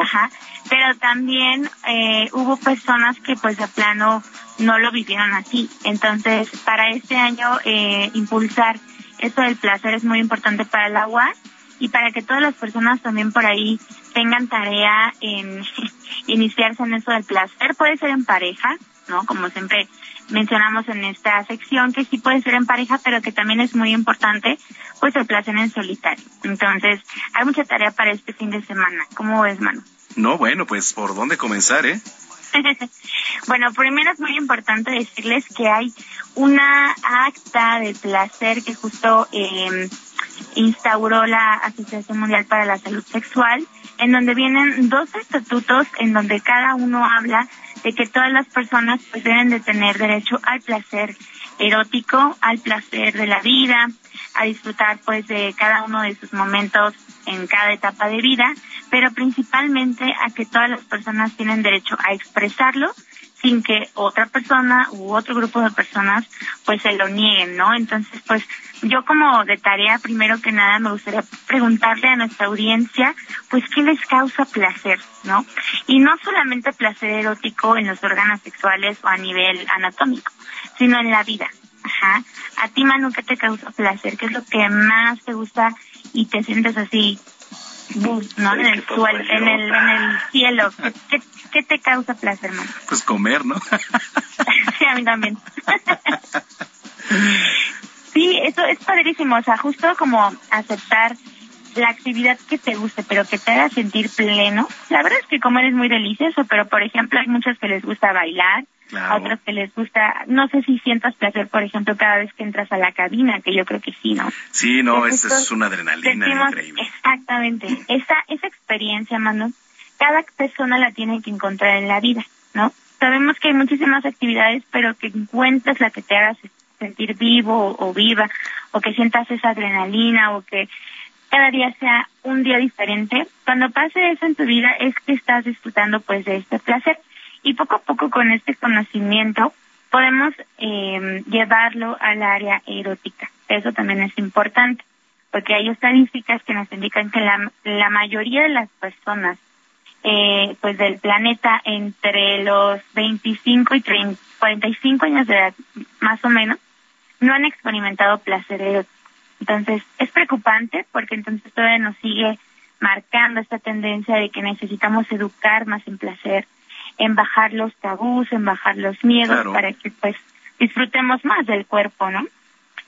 Ajá, pero también eh, hubo personas que pues de plano no lo vivieron así. Entonces, para este año eh, impulsar esto del placer es muy importante para el agua y para que todas las personas también por ahí tengan tarea en [laughs] iniciarse en eso del placer. Puede ser en pareja, ¿no? Como siempre mencionamos en esta sección, que sí puede ser en pareja, pero que también es muy importante, pues el placer en solitario. Entonces, hay mucha tarea para este fin de semana. ¿Cómo ves, Manu? No, bueno, pues por dónde comenzar, ¿eh? [laughs] bueno, primero es muy importante decirles que hay una acta de placer que justo eh, instauró la Asociación Mundial para la Salud Sexual, en donde vienen dos estatutos en donde cada uno habla de que todas las personas pues deben de tener derecho al placer erótico, al placer de la vida, a disfrutar pues de cada uno de sus momentos en cada etapa de vida, pero principalmente a que todas las personas tienen derecho a expresarlo sin que otra persona u otro grupo de personas pues se lo nieguen, ¿no? Entonces, pues yo como de tarea, primero que nada, me gustaría preguntarle a nuestra audiencia, pues, ¿qué les causa placer, no? Y no solamente placer erótico en los órganos sexuales o a nivel anatómico, sino en la vida. Ajá. A ti, Manu, ¿qué te causa placer? ¿Qué es lo que más te gusta y te sientes así, ¿no? En el suelo, en el, en el cielo. ¿Qué, ¿Qué te causa placer, Manu? [laughs] Pues comer, ¿no? [laughs] sí, a mí también. [laughs] sí, eso es padrísimo. O sea, justo como aceptar la actividad que te guste, pero que te haga sentir pleno. La verdad es que comer es muy delicioso, pero por ejemplo hay muchas que les gusta bailar, a otros que les gusta, no sé si sientas placer, por ejemplo, cada vez que entras a la cabina, que yo creo que sí, ¿no? Sí, no, es, es una adrenalina increíble. Exactamente, esa, esa experiencia, Manu, cada persona la tiene que encontrar en la vida, ¿no? Sabemos que hay muchísimas actividades, pero que encuentres la que te haga sentir vivo o viva, o que sientas esa adrenalina, o que cada día sea un día diferente. Cuando pase eso en tu vida es que estás disfrutando pues de este placer y poco a poco con este conocimiento podemos eh, llevarlo al área erótica. Eso también es importante porque hay estadísticas que nos indican que la, mayoría de las personas eh, pues del planeta entre los 25 y 30, 45 años de edad más o menos no han experimentado placer erótico entonces, es preocupante porque entonces todavía nos sigue marcando esta tendencia de que necesitamos educar más en placer, en bajar los tabús, en bajar los miedos para que pues disfrutemos más del cuerpo, ¿no?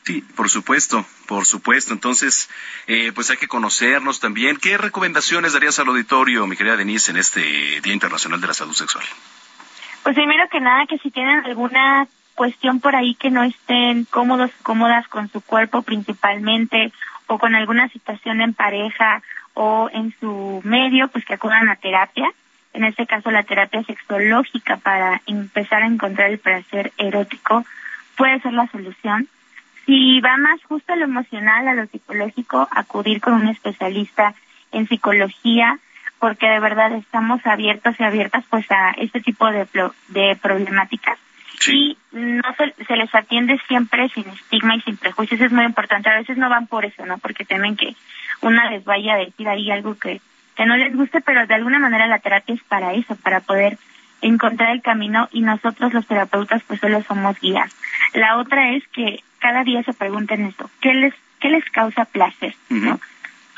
Sí, por supuesto, por supuesto. Entonces, eh, pues hay que conocernos también. ¿Qué recomendaciones darías al auditorio, mi querida Denise, en este Día Internacional de la Salud Sexual? Pues primero que nada, que si tienen alguna cuestión por ahí que no estén cómodos, cómodas con su cuerpo principalmente o con alguna situación en pareja o en su medio, pues que acudan a terapia. En este caso, la terapia sexológica para empezar a encontrar el placer erótico puede ser la solución. Si va más justo a lo emocional, a lo psicológico, acudir con un especialista en psicología, porque de verdad estamos abiertos y abiertas pues a este tipo de, de problemáticas y no se, les atiende siempre sin estigma y sin prejuicios, es muy importante. A veces no van por eso, ¿no? Porque temen que una les vaya a decir ahí algo que, que no les guste, pero de alguna manera la terapia es para eso, para poder encontrar el camino y nosotros los terapeutas pues solo somos guías. La otra es que cada día se pregunten esto, ¿qué les, qué les causa placer? ¿no?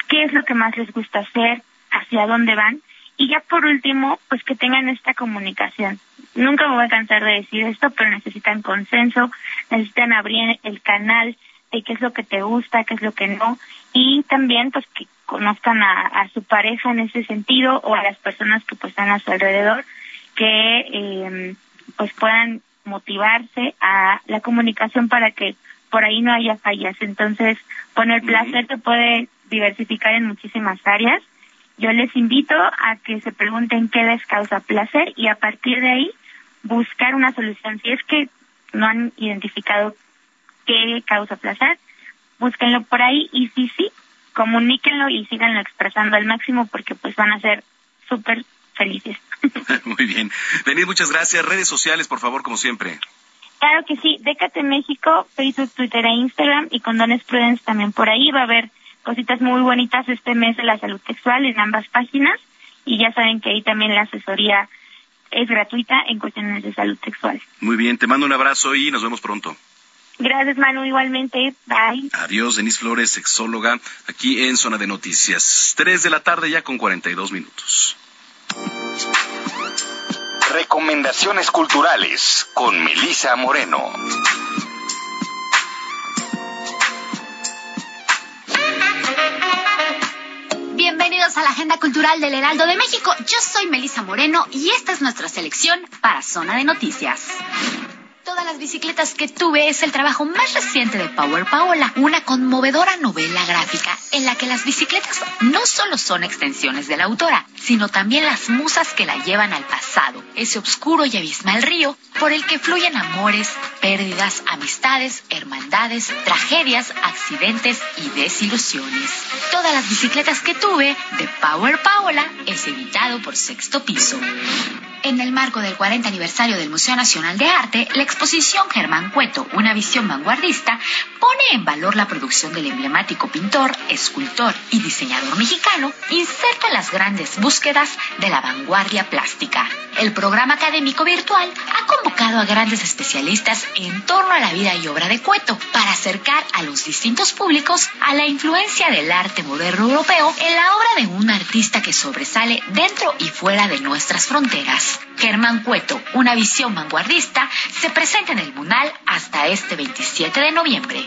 ¿Qué es lo que más les gusta hacer? ¿Hacia dónde van? Y ya por último, pues que tengan esta comunicación. Nunca me voy a cansar de decir esto, pero necesitan consenso, necesitan abrir el canal qué es lo que te gusta, qué es lo que no, y también pues que conozcan a, su pareja en ese sentido o a las personas que pues están a su alrededor, que eh, pues puedan motivarse a la comunicación para que por ahí no haya fallas. Entonces, con el placer se puede diversificar en muchísimas áreas yo les invito a que se pregunten qué les causa placer y a partir de ahí buscar una solución. Si es que no han identificado qué causa placer, búsquenlo por ahí y si sí, comuníquenlo y síganlo expresando al máximo porque pues van a ser súper felices. [laughs] Muy bien. Denise, muchas gracias. Redes sociales, por favor, como siempre. Claro que sí. Décate México, Facebook, Twitter e Instagram y Condones Prudence también por ahí. Va a haber cositas muy bonitas este mes de la salud sexual en ambas páginas y ya saben que ahí también la asesoría es gratuita en cuestiones de salud sexual. Muy bien, te mando un abrazo y nos vemos pronto. Gracias, Manu, igualmente. Bye. Adiós, Denise Flores, sexóloga, aquí en Zona de Noticias. Tres de la tarde ya con 42 minutos. Recomendaciones culturales con Melisa Moreno. Bienvenidos a la Agenda Cultural del Heraldo de México. Yo soy Melisa Moreno y esta es nuestra selección para Zona de Noticias. Todas las bicicletas que tuve es el trabajo más reciente de Power Paola, una conmovedora novela gráfica en la que las bicicletas no solo son extensiones de la autora, sino también las musas que la llevan al pasado, ese oscuro y abismal río por el que fluyen amores, pérdidas, amistades, hermandades, tragedias, accidentes y desilusiones. Todas las bicicletas que tuve de Power Paola es editado por Sexto Piso. En el marco del 40 aniversario del Museo Nacional de Arte, la exposición Germán Cueto, una visión vanguardista, pone en valor la producción del emblemático pintor, escultor y diseñador mexicano, inserto en las grandes búsquedas de la vanguardia plástica. El programa académico virtual ha convocado a grandes especialistas en torno a la vida y obra de Cueto para acercar a los distintos públicos a la influencia del arte moderno europeo en la obra de un artista que sobresale dentro y fuera de nuestras fronteras. Germán Cueto, una visión vanguardista, se presenta en el Munal hasta este 27 de noviembre.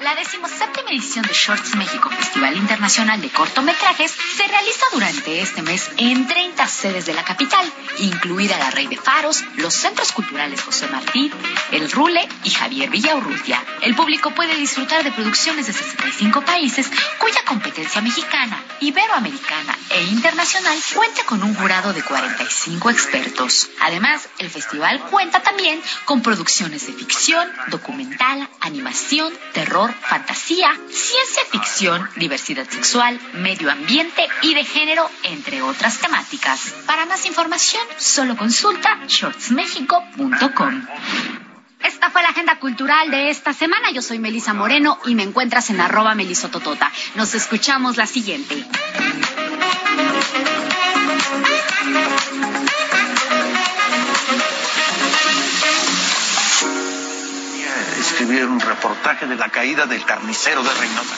La decimoséptima edición de Shorts México, Festival Internacional de Cortometrajes, se realiza durante este mes en 30 sedes de la capital, incluida la Rey de Faros, los Centros Culturales José Martí, El Rule y Javier Villaurrutia. El público puede disfrutar de producciones de 65 países cuya competencia mexicana, iberoamericana e internacional cuenta con un jurado de 45 expertos. Además, el festival cuenta también con producciones de ficción, documental, animación, terror, fantasía, ciencia ficción, diversidad sexual, medio ambiente y de género, entre otras temáticas. Para más información, solo consulta shortsmexico.com. Esta fue la agenda cultural de esta semana. Yo soy Melisa Moreno y me encuentras en arroba melisototota. Nos escuchamos la siguiente. De la caída del carnicero de Reynosa.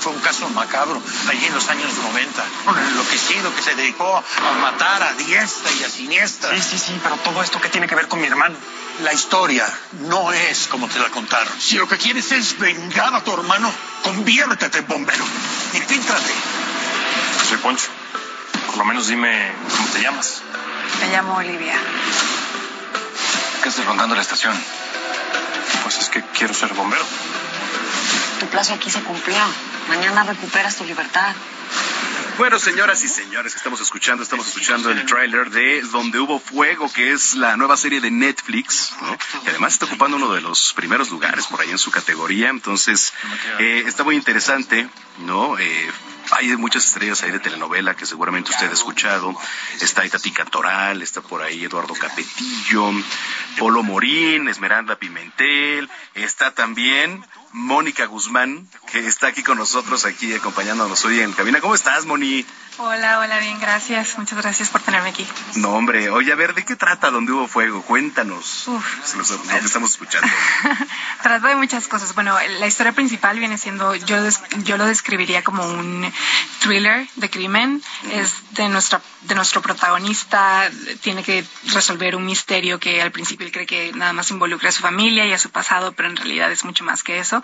Fue un caso macabro, allí en los años 90. Un enloquecido que se dedicó a matar a diestra y a siniestra. Sí, sí, sí, pero todo esto, ¿qué tiene que ver con mi hermano? La historia no es como te la contaron. Si lo que quieres es vengar a tu hermano, conviértete en bombero. Infíltrate. Soy Poncho. Por lo menos dime cómo te llamas. Me llamo Olivia. ¿Qué haces rondando la estación? Pues es que quiero ser bombero. Tu plazo aquí se cumplió. Mañana recuperas tu libertad. Bueno, señoras y señores, estamos escuchando, estamos escuchando el tráiler de Donde hubo fuego, que es la nueva serie de Netflix, ¿no? que además está ocupando uno de los primeros lugares por ahí en su categoría, entonces eh, está muy interesante, ¿no? Eh, hay muchas estrellas ahí de telenovela que seguramente usted ha escuchado. Está Itati Cantoral, está por ahí Eduardo Capetillo, Polo Morín, Esmeralda Pimentel, está también Mónica Guzmán, que está aquí con nosotros, aquí acompañándonos hoy en cabina. ¿Cómo estás, Moni? Hola, hola, bien, gracias. Muchas gracias por tenerme aquí. No, hombre, oye, a ver, ¿de qué trata Donde hubo fuego? Cuéntanos. Uf, lo, lo que estamos escuchando. [laughs] trata de muchas cosas. Bueno, la historia principal viene siendo, yo, yo lo describiría como un thriller de crimen. Es de, nuestra, de nuestro protagonista, tiene que resolver un misterio que al principio él cree que nada más involucra a su familia y a su pasado, pero en realidad es mucho más que eso.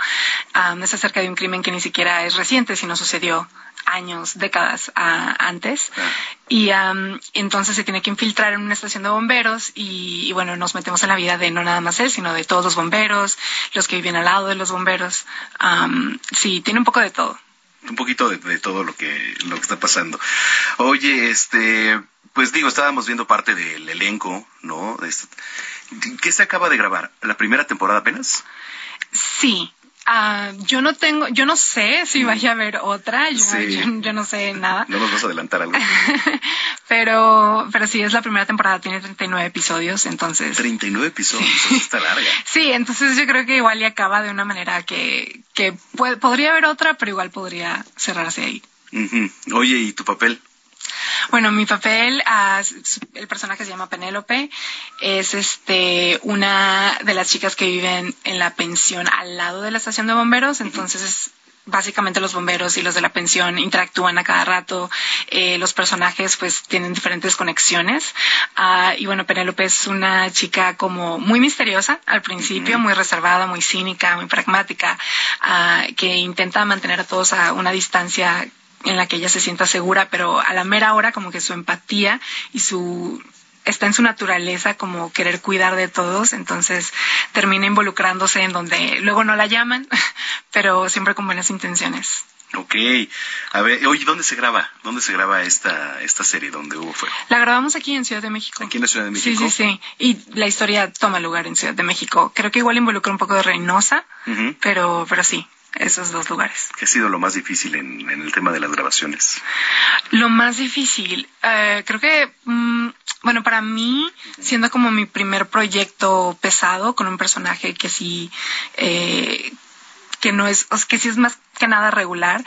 Um, es acerca de un crimen que ni siquiera es reciente, sino sucedió años, décadas antes. Y entonces se tiene que infiltrar en una estación de bomberos y, bueno, nos metemos en la vida de no nada más él, sino de todos los bomberos, los que viven al lado de los bomberos. sí, tiene un poco de todo. Un poquito de, todo lo que, lo que está pasando. Oye, este, pues digo, estábamos viendo parte del elenco, ¿no? Este, ¿Qué se acaba de grabar? ¿La primera temporada apenas? Sí, Ah, yo no tengo, yo no sé si vaya a haber otra, yo, yo, no sé nada. No nos vas a adelantar algo. [laughs] pero, pero sí, es la primera temporada, tiene 39 episodios, entonces. 39 episodios, está larga. [laughs] sí, entonces yo creo que igual y acaba de una manera que, que podría haber otra, pero igual podría cerrarse ahí. Oye, ¿y tu papel? Bueno, mi papel, ah, el personaje se llama Penélope, es este una de las chicas que viven en la pensión al lado de la estación de bomberos, entonces básicamente los bomberos y los de la pensión interactúan a cada rato, eh, los personajes pues tienen diferentes conexiones. Ah, y bueno, Penélope es una chica como muy misteriosa al principio, muy reservada, muy cínica, muy pragmática, ah, que intenta mantener a todos a una distancia en la que ella se sienta segura, pero a la mera hora como que su empatía y su está en su naturaleza como querer cuidar de todos, entonces termina involucrándose en donde luego no la llaman, [laughs] pero siempre con buenas intenciones. Ok. A ver, oye, ¿dónde se graba? ¿Dónde se graba esta, esta serie donde hubo fuego? La grabamos aquí en Ciudad de México. ¿Aquí en la Ciudad de México? Sí, sí, sí. Y la historia toma lugar en Ciudad de México. Creo que igual involucra un poco de Reynosa, pero, pero sí, esos dos lugares. ¿Qué ha sido lo más difícil en, el tema de las grabaciones? Lo más difícil, eh, creo que, mm, bueno, para mí, siendo como mi primer proyecto pesado con un personaje que sí, eh, que no es, que sí es más que nada regular,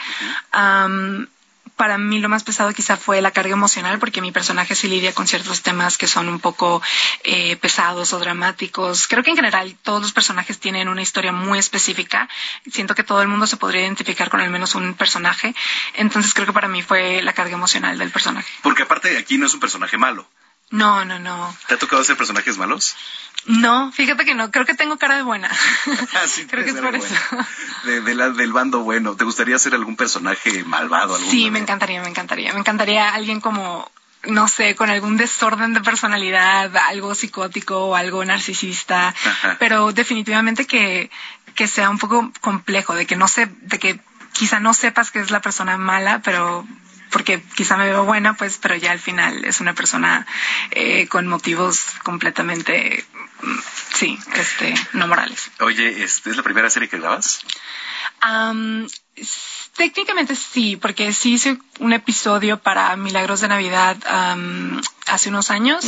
para mí lo más pesado quizá fue la carga emocional, porque mi personaje se lidia con ciertos temas que son un poco eh, pesados o dramáticos. Creo que en general todos los personajes tienen una historia muy específica. Siento que todo el mundo se podría identificar con al menos un personaje. Entonces creo que para mí fue la carga emocional del personaje. Porque aparte aquí no es un personaje malo. No, no, no. ¿Te ha tocado hacer personajes malos? No, fíjate que no, creo que tengo cara de buena. [laughs] Ah, sí, [laughs] creo que es por eso. De, de la- del bando bueno. ¿Te gustaría ser algún personaje malvado? Sí, me encantaría, me encantaría. Me encantaría alguien como, no sé, con algún desorden de personalidad, algo psicótico o algo narcisista, Ajá. pero definitivamente que, que sea un poco complejo, de que no sé, de que quizá no sepas que es la persona mala, pero porque quizá me veo buena, pues, pero ya al final es una persona eh, con motivos completamente, sí, este, no morales. Oye, este, ¿es la primera serie que grabas? S- técnicamente sí, porque sí hice un episodio para Milagros de Navidad hace unos años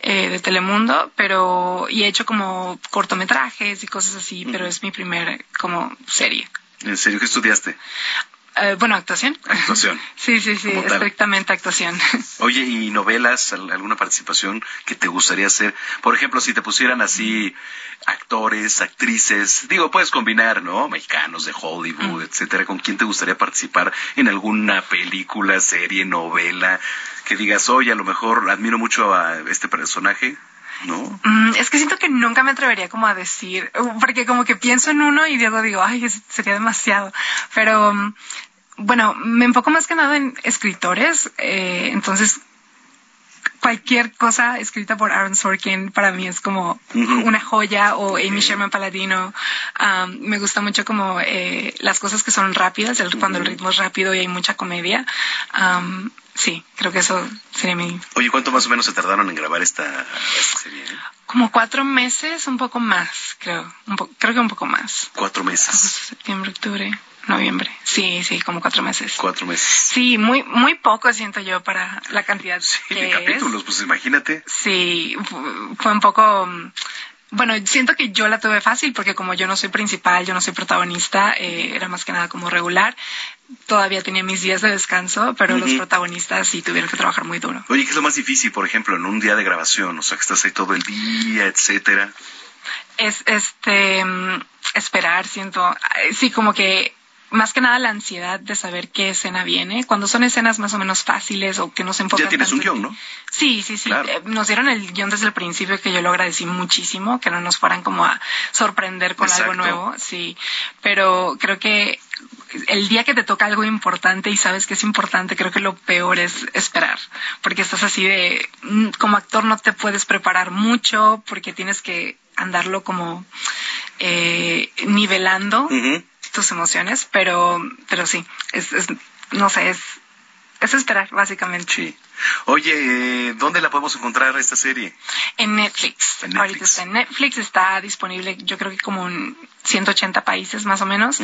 eh, de Telemundo, pero y he hecho como cortometrajes y cosas así, pero es mi primer como serie. ¿En serio qué estudiaste? Eh, bueno, actuación. Actuación. [laughs] Sí, sí, sí, estrictamente actuación. [laughs] Oye, ¿y novelas? Al- ¿Alguna participación que te gustaría hacer? Por ejemplo, si te pusieran así actores, actrices, digo, puedes combinar, ¿no? Mexicanos de Hollywood, etcétera. ¿Con quién te gustaría participar en alguna película, serie, novela? Que digas, oye, a lo mejor admiro mucho a este personaje, ¿no? Mm, es que siento que nunca me atrevería como a decir, porque como que pienso en uno y luego digo, ay, sería demasiado. Pero mm, bueno, me enfoco más que nada en escritores, eh, entonces cualquier cosa escrita por Aaron Sorkin para mí es como una joya o Amy Sherman Paladino. Am, me gusta mucho como eh, las cosas que son rápidas, el- cuando el ritmo es rápido y hay mucha comedia. Sí, creo que eso sería mi Oye, ¿cuánto más o menos se tardaron en grabar esta, esta serie? eh? como cuatro meses, un poco más, creo. Un po- creo que un poco más. Cuatro meses. Septiembre, octubre, noviembre. Sí, sí, como cuatro meses. Cuatro meses. Sí, muy, muy poco siento yo para la cantidad que De es. capítulos, pues imagínate. Sí, fu- fue un poco... Bueno, siento que yo la tuve fácil porque como yo no soy principal, yo no soy protagonista, eh, era más que nada como regular. Todavía tenía mis días de descanso, pero los protagonistas sí tuvieron que trabajar muy duro. Oye, ¿qué es lo más difícil, por ejemplo, en un día de grabación? O sea, que estás ahí todo el día, etcétera. es este mm, esperar, siento, sí, como que más que nada la ansiedad de saber qué escena viene. Cuando son escenas más o menos fáciles o que no se enfocan Ya tienes un guion, ¿no? Sí, sí, sí. Claro. Eh, Nos dieron el guion desde el principio que yo lo agradecí muchísimo, que no nos fueran como a sorprender con algo nuevo, sí. Pero creo que el día que te toca algo importante y sabes que es importante, creo que lo peor es esperar, porque estás así de, mm, como actor no te puedes preparar mucho, porque tienes que andarlo como eh, nivelando tus emociones, pero, pero sí, es, es, no sé, es, es esperar, básicamente. Sí. Oye, ¿dónde la podemos encontrar esta serie? En Netflix. En Ahorita está en Netflix, está disponible yo creo que como en 180 países más o menos.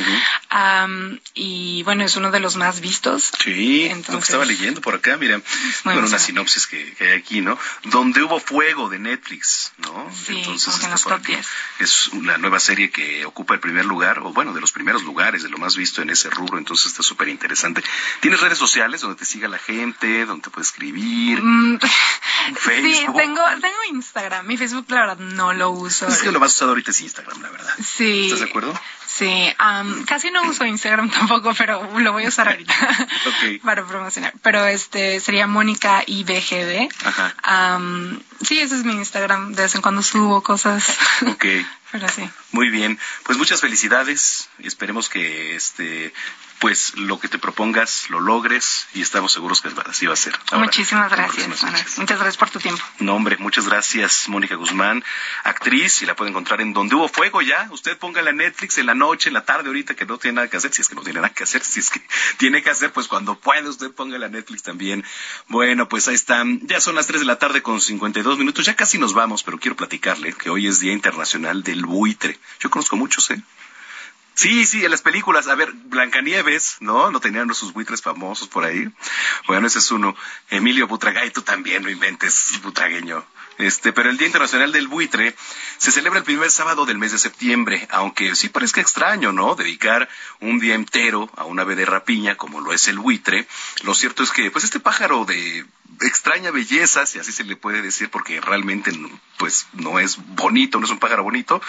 Y bueno, es uno de los más vistos. Sí, lo que Entonces- estaba leyendo por acá, mira, bueno, una sinopsis que, que hay aquí, ¿no? Donde hubo fuego de Netflix, ¿no? Sí, como que en los top aquí. 10. Es una nueva serie que ocupa el primer lugar, o bueno, de los primeros lugares, de lo más visto en ese rubro, entonces está súper interesante. ¿Tienes redes sociales donde te siga la gente, donde te puede escribir? Mm, Sí, Facebook. tengo, tengo Instagram. Mi Facebook, la verdad, no lo uso. Es que lo más usado ahorita es Instagram, la verdad. Sí. ¿Estás de acuerdo? Sí, casi no uso Instagram [laughs] tampoco, pero lo voy a usar ahorita [laughs] Ok. para promocionar. Pero este sería Mónica IBGD. Ajá. Sí, ese es mi Instagram. De vez en cuando subo cosas. Ok. [laughs] Pero sí. Muy bien, pues muchas felicidades y esperemos que este pues lo que te propongas lo logres y estamos seguros que así va a ser. Ahora, Muchísimas gracias. Muchas gracias por tu tiempo. No, hombre, muchas gracias, Mónica Guzmán, actriz, y la puede encontrar en Donde Hubo Fuego ya. Usted póngala en Netflix en la noche, en la tarde, ahorita que no tiene nada que hacer. Si es que no tiene nada que hacer, si es que [laughs] tiene que hacer, pues cuando pueda usted póngala en Netflix también. Bueno, pues ahí están. Ya son las 3 de la tarde con 52 minutos. Ya casi nos vamos, pero quiero platicarle que hoy es Día Internacional del Buitre. Yo conozco muchos, ¿eh? Sí, sí, en las películas. A ver, Blancanieves, ¿no? No tenían sus buitres famosos por ahí. Bueno, ese es uno. Emilio Butragay, tú también lo inventes, butragueño. Este, pero el Día Internacional del Buitre se celebra el primer sábado del mes de septiembre, aunque sí parezca extraño, ¿no? Dedicar un día entero a un ave de rapiña, como lo es el buitre. Lo cierto es que, pues, este pájaro de extraña belleza, si así se le puede decir, porque realmente, pues, no es bonito, no es un pájaro bonito,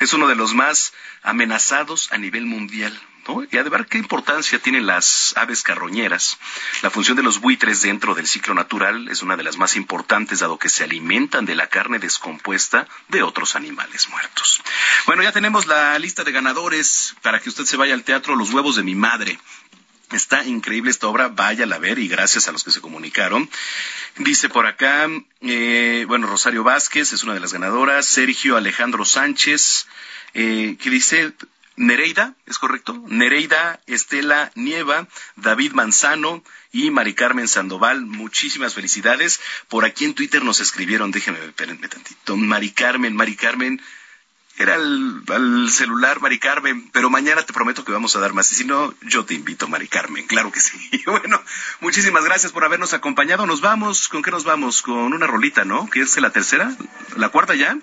es uno de los más amenazados a nivel mundial. ¿No? Y además, ¿qué importancia tienen las aves carroñeras? La función de los buitres dentro del ciclo natural es una de las más importantes, dado que se alimentan de la carne descompuesta de otros animales muertos. Bueno, ya tenemos la lista de ganadores para que usted se vaya al teatro Los huevos de mi madre. Está increíble esta obra, vaya a ver y gracias a los que se comunicaron. Dice por acá, eh, bueno, Rosario Vázquez es una de las ganadoras, Sergio Alejandro Sánchez, eh, que dice, Nereida, ¿es correcto? Nereida Estela Nieva, David Manzano y Mari Carmen Sandoval. Muchísimas felicidades. Por aquí en Twitter nos escribieron, déjenme, espérenme tantito. Mari Carmen, Mari Carmen, era el, celular, Mari Carmen, pero mañana te prometo que vamos a dar más. Y si no, yo te invito, Mari Carmen, claro que sí. [laughs] bueno, muchísimas gracias por habernos acompañado. Nos vamos, ¿con qué nos vamos? Con una rolita, ¿no? ¿Qué es la tercera? ¿La cuarta ya?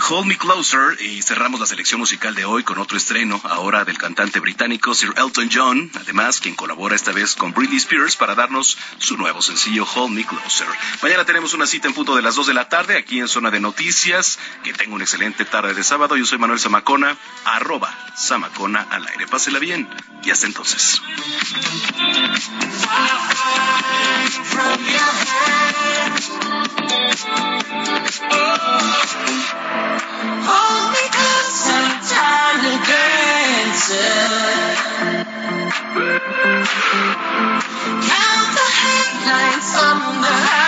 Hold Me Closer y cerramos la selección musical de hoy con otro estreno, ahora del cantante británico Sir Elton John, además quien colabora esta vez con Britney Spears para darnos su nuevo sencillo Hold Me Closer. Mañana tenemos una cita en punto de las 2 de la tarde aquí en Zona de Noticias. Que tenga una excelente tarde de sábado. Yo soy Manuel Zamacona, arroba Zamacona al aire. Pásela bien y hasta entonces. Hold me close and tiny dancer. Count the headlights on the highway.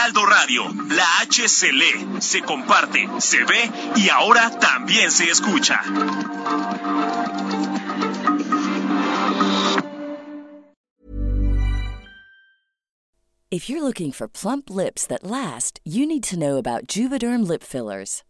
Heraldo Radio, la H se lee, se comparte, se ve y ahora también se escucha. If you're looking for plump lips that last, you need to know about Juvederm lip fillers.